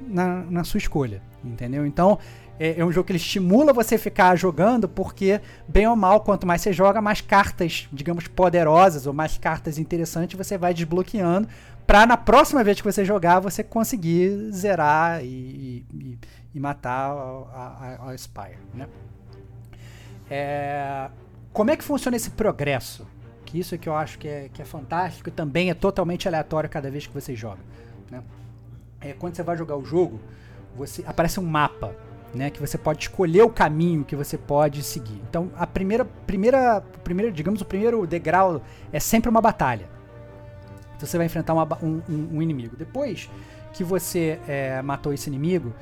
na, na sua escolha, entendeu? Então é, é, um jogo que ele estimula você ficar jogando, porque, bem ou mal, quanto mais você joga, mais cartas, digamos, poderosas ou mais cartas interessantes você vai desbloqueando. Pra na próxima vez que você jogar, você conseguir zerar e, e, e matar a Spire, né? É, como é que funciona esse progresso? Que isso é que eu acho que é, que é fantástico e também é totalmente aleatório cada vez que você joga. Né? É, quando você vai jogar o jogo, você aparece um mapa né, que você pode escolher o caminho que você pode seguir. Então, a primeira, primeira, primeiro, digamos, o primeiro degrau é sempre uma batalha. Então, você vai enfrentar uma, um, um, inimigo. Depois que você é, matou esse inimigo,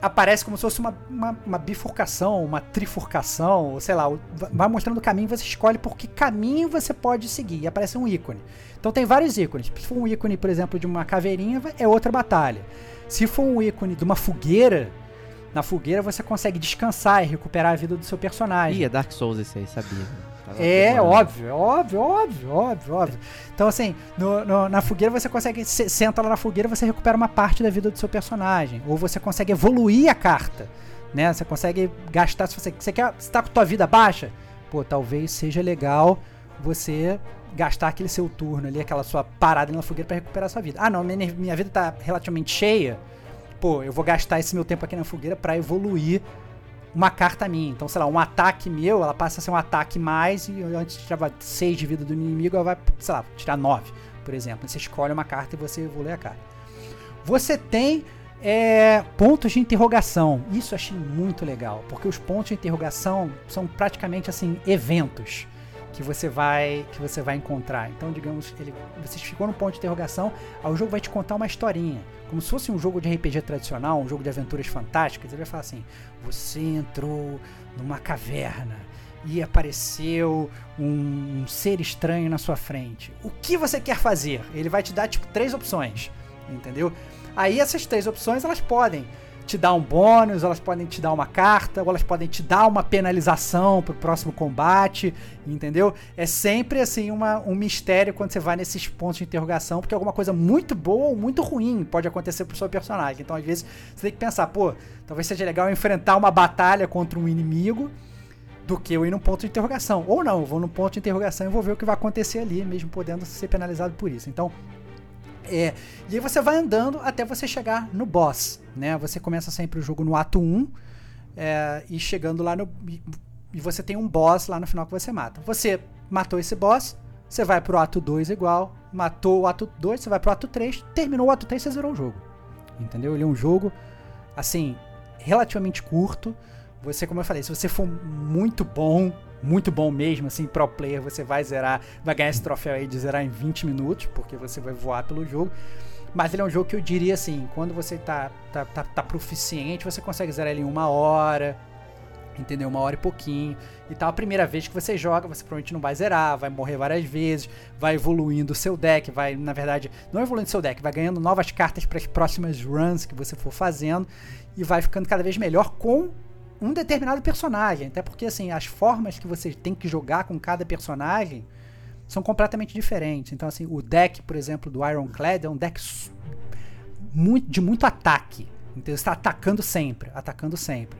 aparece como se fosse uma, uma, uma, bifurcação, uma trifurcação, ou sei lá, vai mostrando o caminho, você escolhe por que caminho você pode seguir, e aparece um ícone. Então tem vários ícones. Se for um ícone, por exemplo, de uma caveirinha, é outra batalha. Se for um ícone de uma fogueira, na fogueira você consegue descansar e recuperar a vida do seu personagem. Ih, é Dark Souls esse aí, sabia. Tava é, óbvio, óbvio, óbvio, óbvio, óbvio. Então, assim, no, no, na fogueira você consegue. Senta lá na fogueira você recupera uma parte da vida do seu personagem. Ou você consegue evoluir a carta. Né? Você consegue gastar. Se você, você quer. Você tá com tua vida baixa? Pô, talvez seja legal você gastar aquele seu turno ali, aquela sua parada na fogueira para recuperar a sua vida. Ah, não, minha, minha vida tá relativamente cheia pô, eu vou gastar esse meu tempo aqui na fogueira para evoluir uma carta minha. Então, sei lá, um ataque meu, ela passa a ser um ataque mais e antes tirava 6 de vida do inimigo, ela vai, sei lá, tirar 9, por exemplo. Você escolhe uma carta e você evolui a carta. Você tem é, pontos de interrogação. Isso eu achei muito legal, porque os pontos de interrogação são praticamente assim eventos que você vai que você vai encontrar. Então, digamos, ele, você ficou no ponto de interrogação, aí o jogo vai te contar uma historinha, como se fosse um jogo de RPG tradicional, um jogo de aventuras fantásticas. Ele vai falar assim: você entrou numa caverna e apareceu um, um ser estranho na sua frente. O que você quer fazer? Ele vai te dar tipo três opções, entendeu? Aí essas três opções elas podem te dar um bônus, elas podem te dar uma carta, ou elas podem te dar uma penalização pro próximo combate, entendeu? É sempre assim uma, um mistério quando você vai nesses pontos de interrogação, porque alguma coisa muito boa ou muito ruim pode acontecer pro seu personagem. Então, às vezes, você tem que pensar, pô, talvez seja legal enfrentar uma batalha contra um inimigo do que eu ir num ponto de interrogação. Ou não, eu vou num ponto de interrogação e vou ver o que vai acontecer ali, mesmo podendo ser penalizado por isso. Então, é, e aí você vai andando até você chegar no boss, né? Você começa sempre o jogo no ato 1 é, e chegando lá no e você tem um boss lá no final que você mata. Você matou esse boss, você vai pro ato 2 igual, matou o ato 2, você vai pro ato 3, terminou o ato 3, você zerou o jogo. Entendeu? Ele é um jogo assim, relativamente curto. Você, como eu falei, se você for muito bom, muito bom mesmo, assim, pro player, você vai zerar, vai ganhar esse troféu aí de zerar em 20 minutos, porque você vai voar pelo jogo. Mas ele é um jogo que eu diria assim, quando você tá, tá, tá, tá proficiente, você consegue zerar ele em uma hora, entendeu? Uma hora e pouquinho e tal. A primeira vez que você joga, você provavelmente não vai zerar, vai morrer várias vezes, vai evoluindo o seu deck, vai, na verdade, não evoluindo seu deck, vai ganhando novas cartas para as próximas runs que você for fazendo e vai ficando cada vez melhor com um determinado personagem. Até porque, assim, as formas que você tem que jogar com cada personagem são completamente diferentes. Então, assim, o deck, por exemplo, do Ironclad é um deck muito, de muito ataque. Então, você está atacando sempre, atacando sempre.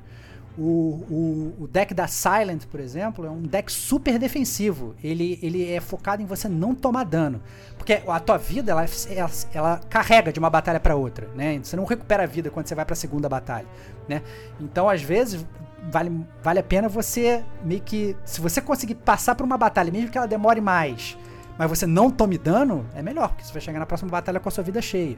O, o, o, deck da Silent, por exemplo, é um deck super defensivo. Ele, ele é focado em você não tomar dano. Porque a tua vida, ela, ela, ela carrega de uma batalha para outra, né? Você não recupera a vida quando você vai para a segunda batalha, né? Então, às vezes, vale, vale a pena você meio que... Se você conseguir passar por uma batalha, mesmo que ela demore mais, mas você não tome dano, é melhor, porque você vai chegar na próxima batalha com a sua vida cheia.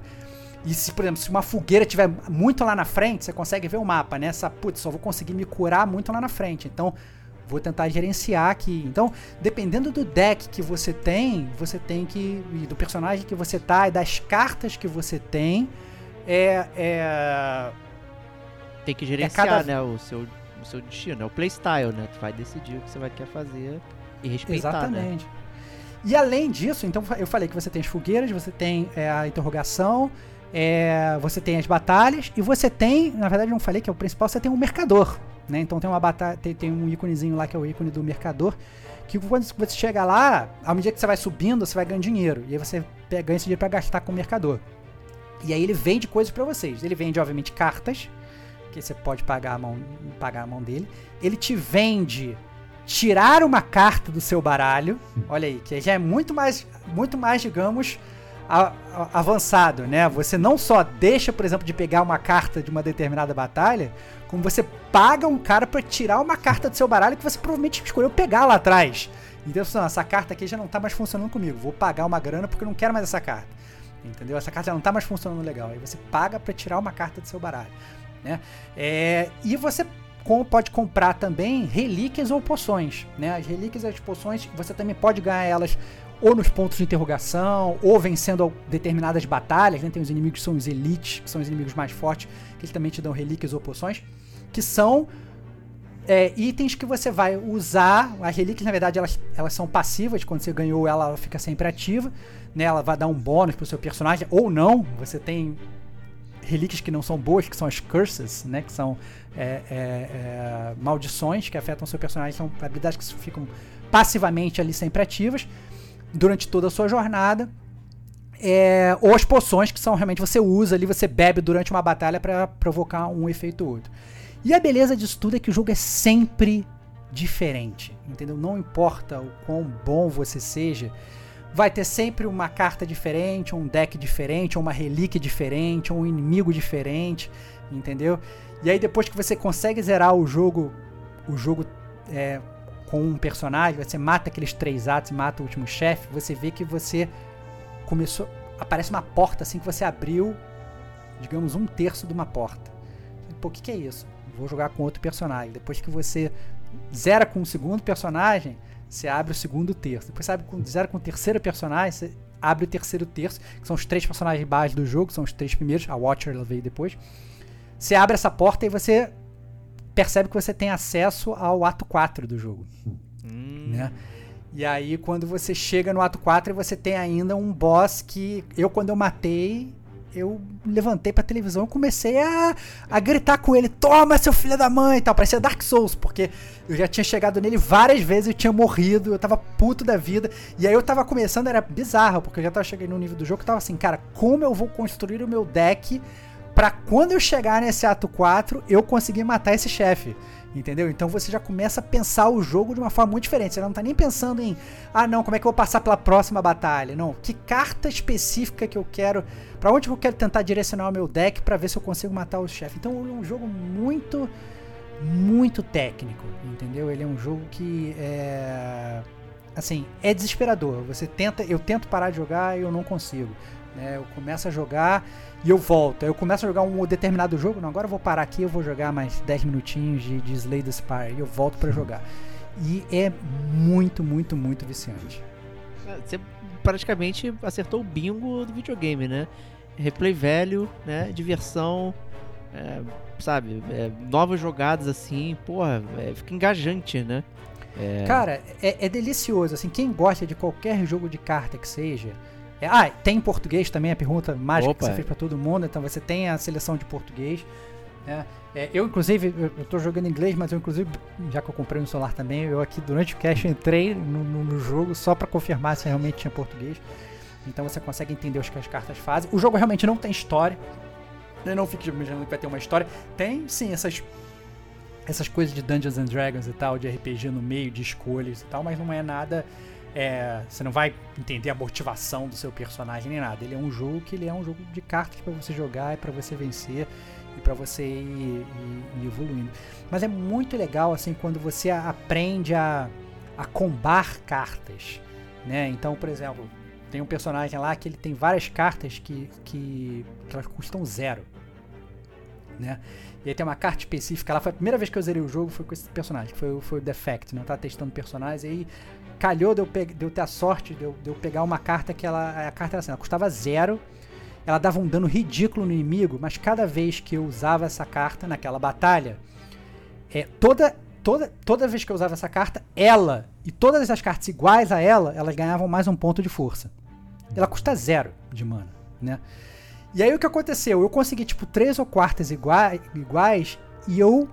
E se, por exemplo, se uma fogueira tiver muito lá na frente, você consegue ver o mapa, né? Essa, putz, só vou conseguir me curar muito lá na frente. Então, vou tentar gerenciar aqui. Então, dependendo do deck que você tem, você tem que. E do personagem que você tá, e das cartas que você tem, é. é tem que gerenciar, é cada... né? O seu, o seu destino. É o playstyle, né? Tu vai decidir o que você vai querer fazer e respeitar. Né? Exatamente. Né? E além disso, então eu falei que você tem as fogueiras, você tem é, a interrogação, é, você tem as batalhas e você tem, na verdade não falei que é o principal, você tem um mercador, né? Então tem uma batalha, tem, tem um íconezinho lá que é o ícone do mercador, que quando você chega lá, à medida que você vai subindo, você vai ganhando dinheiro e aí você ganha esse dinheiro para gastar com o mercador. E aí ele vende coisas para vocês. Ele vende obviamente cartas, que você pode pagar a mão, pagar a mão dele. Ele te vende tirar uma carta do seu baralho. Olha aí, que já é muito mais, muito mais, digamos, avançado, né? Você não só deixa, por exemplo, de pegar uma carta de uma determinada batalha, como você paga um cara para tirar uma carta do seu baralho que você provavelmente escolheu pegar lá atrás. Então, essa carta aqui já não tá mais funcionando comigo. Vou pagar uma grana porque eu não quero mais essa carta. Entendeu? Essa carta já não tá mais funcionando legal. Aí você paga para tirar uma carta do seu baralho. Né? É, e você pode comprar também relíquias ou poções. Né? As relíquias e as poções, você também pode ganhar elas ou nos pontos de interrogação, ou vencendo determinadas batalhas, né? Tem os inimigos que são os elites, que são os inimigos mais fortes, que eles também te dão relíquias ou poções, que são é, itens que você vai usar. As relíquias, na verdade, elas, elas são passivas, quando você ganhou ela, ela fica sempre ativa, né? Ela vai dar um bônus pro seu personagem, ou não, você tem relíquias que não são boas, que são as curses, né? Que são é, é, é maldições que afetam o seu personagem, são habilidades que ficam passivamente ali sempre ativas durante toda a sua jornada. É, ou as poções que são realmente você usa ali, você bebe durante uma batalha para provocar um efeito ou outro. E a beleza disso tudo é que o jogo é sempre diferente, entendeu? Não importa o quão bom você seja, vai ter sempre uma carta diferente, um deck diferente, uma relíquia diferente, um inimigo diferente, entendeu? E aí depois que você consegue zerar o jogo, o jogo é, com um personagem, você mata aqueles três atos, mata o último chefe, você vê que você começou. Aparece uma porta assim que você abriu, digamos, um terço de uma porta. Pô, o que, que é isso? Vou jogar com outro personagem. Depois que você zera com o segundo personagem, você abre o segundo terço. Depois você abre com, zero com o terceiro personagem, você abre o terceiro terço, que são os três personagens base do jogo, são os três primeiros, a Watcher ela veio depois. Você abre essa porta e você percebe que você tem acesso ao ato 4 do jogo. Hum. Né? E aí, quando você chega no ato 4, você tem ainda um boss que eu, quando eu matei, eu levantei pra televisão e comecei a, a gritar com ele: Toma, seu filho da mãe e tal. Parecia Dark Souls, porque eu já tinha chegado nele várias vezes, eu tinha morrido, eu tava puto da vida. E aí eu tava começando, era bizarro, porque eu já tava chegando no nível do jogo que eu tava assim: Cara, como eu vou construir o meu deck pra quando eu chegar nesse ato 4 eu conseguir matar esse chefe? Entendeu? Então você já começa a pensar o jogo de uma forma muito diferente. Você não tá nem pensando em, ah, não, como é que eu vou passar pela próxima batalha? Não, que carta específica que eu quero, para onde eu quero tentar direcionar o meu deck para ver se eu consigo matar o chefe. Então é um jogo muito, muito técnico, entendeu? Ele é um jogo que é, assim, é desesperador. Você tenta, eu tento parar de jogar e eu não consigo. Né? Eu começo a jogar e eu volto. Eu começo a jogar um determinado jogo, não, agora eu vou parar aqui, eu vou jogar mais 10 minutinhos de, de Slay the Spire e eu volto para jogar. E é muito, muito, muito viciante. Você praticamente acertou o bingo do videogame, né? Replay velho, né? Diversão, é, sabe? É, novas jogadas assim, porra, é, fica engajante, né? É, Cara, é, é delicioso. Assim, quem gosta de qualquer jogo de carta que seja, é, ah, tem em português também a pergunta mágica Opa. que você fez pra todo mundo, então você tem a seleção de português. né? É, eu, inclusive, eu, tô jogando inglês, mas eu, inclusive, já que eu comprei um celular também, eu aqui durante o cast entrei no, no- no jogo só pra confirmar se realmente tinha português. Então você consegue entender o que as cartas fazem. O jogo realmente não tem história. Eu não fico imaginando que vai ter uma história. Tem, sim, essas essas coisas de Dungeons and Dragons e tal, de RPG no meio, de escolhas e tal, mas não é nada. É, você não vai entender a motivação do seu personagem nem nada. Ele é um jogo que ele é um jogo de cartas pra você jogar e pra você vencer e pra você ir, ir- ir evoluindo. Mas é muito legal assim quando você aprende a, a combar cartas, né? Então, por exemplo, tem um personagem lá que ele tem várias cartas que, que, que elas custam zero, né? E aí tem uma carta específica lá. Foi a primeira vez que eu zerei o jogo, foi com esse personagem, foi, foi o Defect, né? Eu tava testando personagens aí calhou de eu, de eu ter a sorte de eu, de eu pegar uma carta que ela. A carta era assim, ela custava zero. Ela dava um dano ridículo no inimigo, mas cada vez que eu usava essa carta naquela batalha, é, toda, toda, toda vez que eu usava essa carta, ela e todas as cartas iguais a ela, elas ganhavam mais um ponto de força. Ela custa zero de mana, né? E aí o que aconteceu? Eu consegui, tipo, três ou quartas igua- iguais e eu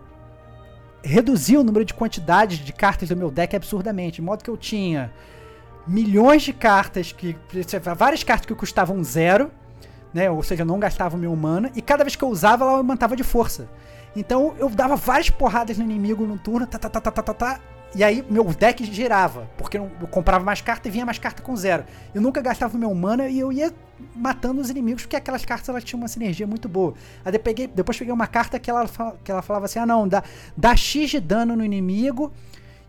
reduzi o número de quantidades de cartas do meu deck absurdamente. De modo que eu tinha milhões de cartas que. várias cartas que custavam zero, né? Ou seja, não gastavam meu mana, e cada vez que eu usava, ela aumentava de força. Então eu dava várias porradas no inimigo no turno, tá, tá, tá, tá, tá, tá, tá, e aí meu deck girava, porque eu comprava mais carta e vinha mais carta com zero. Eu nunca gastava o meu mana e eu ia matando os inimigos, porque aquelas cartas elas tinham uma sinergia muito boa. Aí eu peguei, depois peguei uma carta que ela, que ela falava assim: ah, não, dá, dá X de dano no inimigo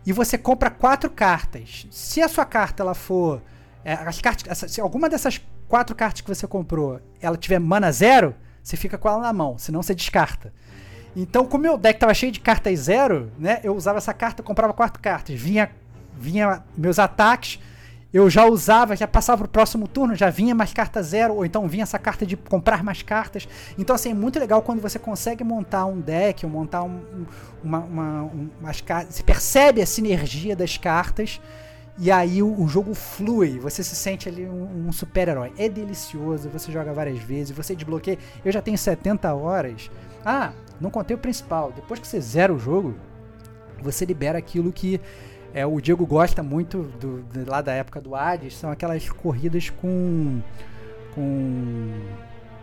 e você compra quatro cartas. Se a sua carta ela for. é, as cartas, se alguma dessas quatro cartas que você comprou ela tiver mana zero, você fica com ela na mão, senão você descarta. Então, como meu deck tava cheio de cartas zero, né? Eu usava essa carta, comprava quatro cartas. Vinha, vinha meus ataques, eu já usava, já passava pro próximo turno, já vinha mais carta zero, ou então vinha essa carta de comprar mais cartas. Então, assim, é muito legal quando você consegue montar um deck, ou montar um, um- uma, uma, um- umas cartas. Você percebe a sinergia das cartas. E aí o, o jogo flui, você se sente ali um, um super-herói. É delicioso, você joga várias vezes, você desbloqueia. Eu já tenho 70 horas. Ah, não contei o principal. Depois que você zera o jogo, você libera aquilo que é, o Diego gosta muito do, do- lá da época do Hades, são aquelas corridas com com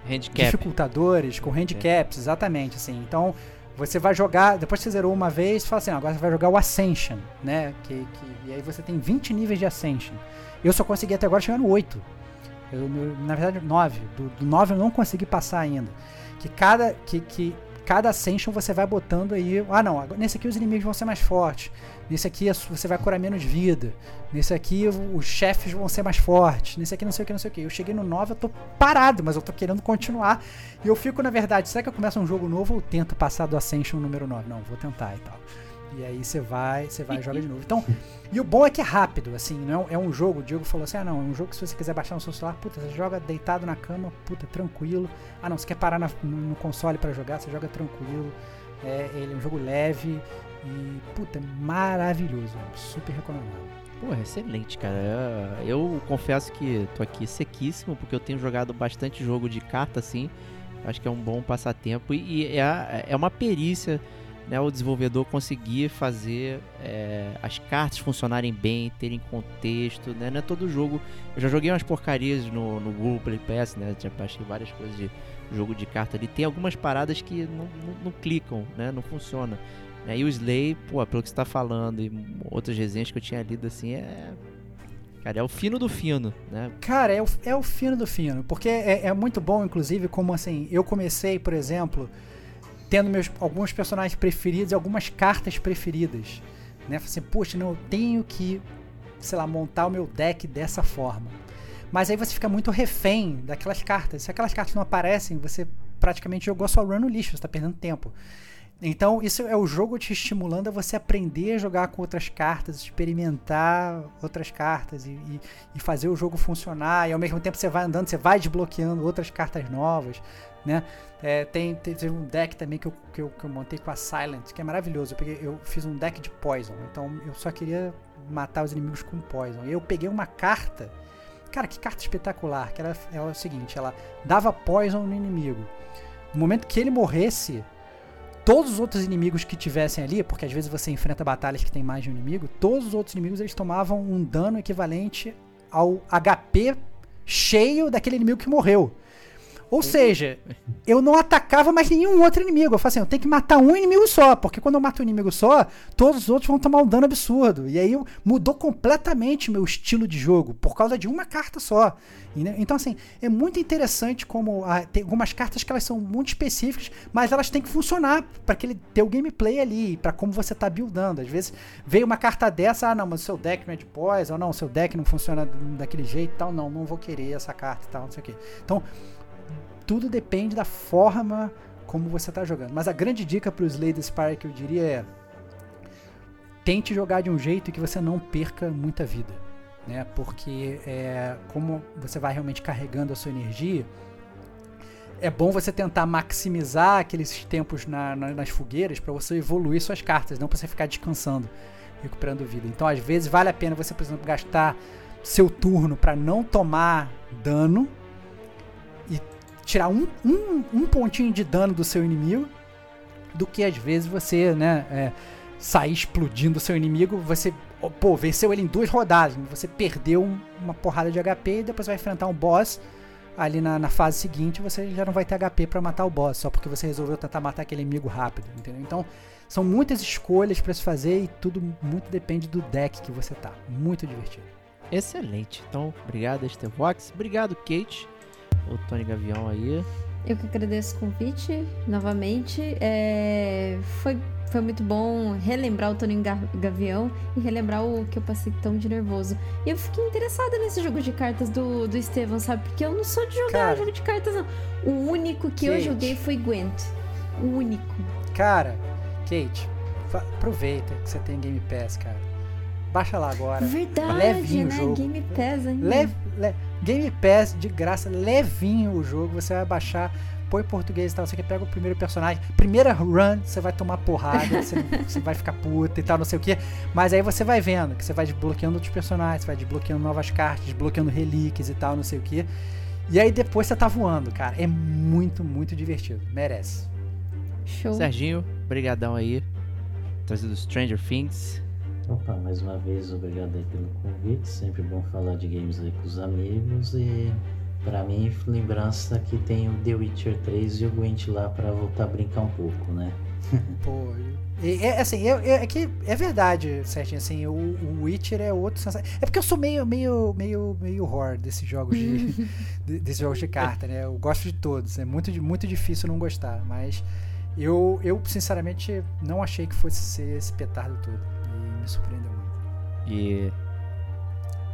handicap. dificultadores, com handicaps, exatamente, assim. Então, você vai jogar, depois que você zerou uma vez, você fala assim, "Ah, agora você vai jogar o Ascension, né? Que, que- e aí você tem 20 níveis de Ascension. Eu só consegui até agora chegar no 8. Eu, na verdade, 9. Do, do 9 eu não consegui passar ainda. Que cada, que, que cada Ascension você vai botando aí. Ah, não, nesse aqui os inimigos vão ser mais fortes. Nesse aqui você vai curar menos vida. Nesse aqui os chefes vão ser mais fortes. Nesse aqui não sei o que, não sei o que. Eu cheguei no 9, eu tô parado, mas eu tô querendo continuar. E eu fico, na verdade, será que eu começo um jogo novo ou tento passar do Ascension número 9? Não, vou tentar e tal. E aí você vai, você vai e joga de novo. Então, e o bom é que é rápido, assim, não é, é um jogo, o Diego falou assim, ah não, é um jogo que se você quiser baixar no seu celular, puta, você joga deitado na cama, puta, tranquilo. Ah não, você quer parar na- no, no console pra jogar, você joga tranquilo. É, ele é um jogo leve e, puta, maravilhoso, super recomendado. Porra, excelente, cara. Eu confesso que tô aqui sequíssimo, porque eu tenho jogado bastante jogo de carta, assim. Acho que é um bom passatempo e, é, é uma perícia, né, o desenvolvedor conseguir fazer é, as cartas funcionarem bem, terem contexto, né? Não é todo jogo. Eu já joguei umas porcarias no, no Google Play Pass, né? Já baixei várias coisas de jogo de carta ali. Tem algumas paradas que não, não, não clicam, né? Não funciona. né? E o Slay, pô, pelo que você tá falando e outras resenhas que eu tinha lido, assim, é. Cara, é o fino do fino, né? Cara, é o, é o fino do fino, porque é, é muito bom, inclusive, como assim, eu comecei, por exemplo, tendo meus, alguns personagens preferidos e algumas cartas preferidas, né? Falei assim, poxa, não, eu tenho que, sei lá, montar o meu deck dessa forma. Mas aí você fica muito refém daquelas cartas. Se aquelas cartas não aparecem, você praticamente jogou sua run no lixo, você tá perdendo tempo. Então, isso é o jogo te estimulando a você aprender a jogar com outras cartas, experimentar outras cartas e, e, e fazer o jogo funcionar. E ao mesmo tempo você vai andando, você vai desbloqueando outras cartas novas, né? É, tem, tem, um deck também que eu, que, eu, que eu montei com a Silent, que é maravilhoso. Eu, peguei, eu fiz um deck de Poison, então eu só queria matar os inimigos com Poison. E eu peguei uma carta, cara, que carta espetacular, que era, era o seguinte, ela dava Poison no inimigo. No momento que ele morresse, todos os outros inimigos que tivessem ali, porque às vezes você enfrenta batalhas que tem mais de um inimigo, todos os outros inimigos eles tomavam um dano equivalente ao HP cheio daquele inimigo que morreu. Ou seja, eu não atacava mais nenhum outro inimigo. Eu falei assim, eu tenho que matar um inimigo só, porque quando eu mato um inimigo só, todos os outros vão tomar um dano absurdo. E aí mudou completamente meu estilo de jogo, por causa de uma carta só. Então, assim, é muito interessante como ah, tem algumas cartas que elas são muito específicas, mas elas têm que funcionar para aquele teu gameplay ali, para como você tá buildando. Às vezes veio uma carta dessa, ah, não, mas o seu deck não é de pós, ou não, o seu deck não funciona daquele jeito tal, não, não vou querer essa carta e tal, não sei o quê. Então, tudo depende da forma como você tá jogando. Mas a grande dica Slay the Spire que eu diria é tente jogar de um jeito que você não perca muita vida, né? Porque é, como você vai realmente carregando a sua energia, é bom você tentar maximizar aqueles tempos na- na- nas fogueiras para você evoluir suas cartas, não para você ficar descansando, recuperando vida. Então, às vezes vale a pena você, por exemplo, gastar seu turno para não tomar dano tirar um, um, um pontinho de dano do seu inimigo, do que às vezes você, né, é, sair explodindo o seu inimigo, você, pô, venceu ele em duas rodadas, você perdeu um- uma porrada de HP e depois vai enfrentar um boss ali na, na fase seguinte, você já não vai ter HP pra matar o boss, só porque você resolveu tentar matar aquele inimigo rápido, entendeu? Então, são muitas escolhas pra se fazer e tudo muito depende do deck que você tá. Muito divertido. Excelente. Então, obrigado, Estevox. Obrigado, Kate. O Tony Gavião aí. Eu que agradeço o convite novamente. É, Foi, foi muito bom relembrar o Toninho Ga- Gavião e relembrar o que eu passei tão de nervoso. E eu fiquei interessada nesse jogo de cartas do, do Estevão, sabe? Porque eu não sou de jogar Cara. jogo de cartas, não. O único que eu Kate. joguei foi Gwent. O único. Cara, Kate, aproveita que você tem Game Pass, cara. Baixa lá agora. Verdade, levinho o né? jogo. Game Pass ainda. Leve, le- Game Pass de graça, levinho o jogo. Você vai baixar, põe português e tal. Você que pega o primeiro personagem, primeira run, você vai tomar porrada, você, você vai ficar puta e tal, não sei o que. Mas aí você vai vendo que você vai desbloqueando outros personagens, você vai desbloqueando novas cartas, desbloqueando relíquias e tal, não sei o que. E aí depois você tá voando, cara. É muito, muito divertido. Merece. Show. Serginho, brigadão aí. Trazido Stranger Things. Opa, mais uma vez obrigado aí pelo convite. Sempre bom falar de games aí com os amigos. E pra mim, lembrança que tem o The Witcher 3 e o Gwent lá pra voltar a brincar um pouco, né? Pô, e, é assim, é, é- que é verdade, Serginho, assim, o, o Witcher é outro É porque eu sou meio, meio, meio, meio horror desses jogos de, de- desses jogos de carta, né? Eu gosto de todos. É muito, muito difícil não gostar, mas eu, eu sinceramente não achei que fosse ser esse petardo todo. Me surpreendeu muito. E.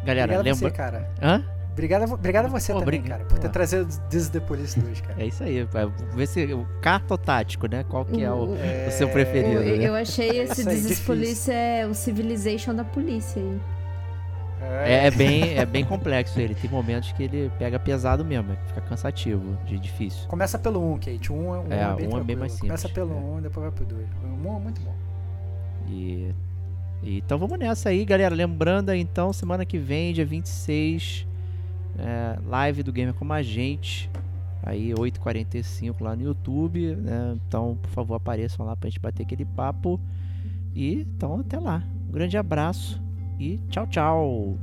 Galera, Obrigado a lembra. você, cara. Hã? Obrigado, obrigado a você Pô, também, obrigado, cara, por ter pô. trazido This is the Police 2, cara. É isso aí, vai ver se o cartotático, né? Qual que é o, O- o seu Eu, preferido, né? eu achei esse Isso aí, This is. Police é o Civilization da polícia aí. É, é bem, é bem complexo ele. Tem momentos que ele pega pesado mesmo, fica cansativo, de difícil. Começa pelo 1, Kate. O 1 é, um É, é bem um é bem mais Começa simples, pelo é. 1 depois vai pro 2. O 1 é muito bom. E- então vamos nessa aí, galera. Lembrando, então, semana que vem, dia 26, é, live do Gamer com a Gente, aí 8h45 lá no YouTube. Né? Então, por favor, apareçam lá pra gente bater aquele papo. E então, até lá. Um grande abraço e tchau, tchau.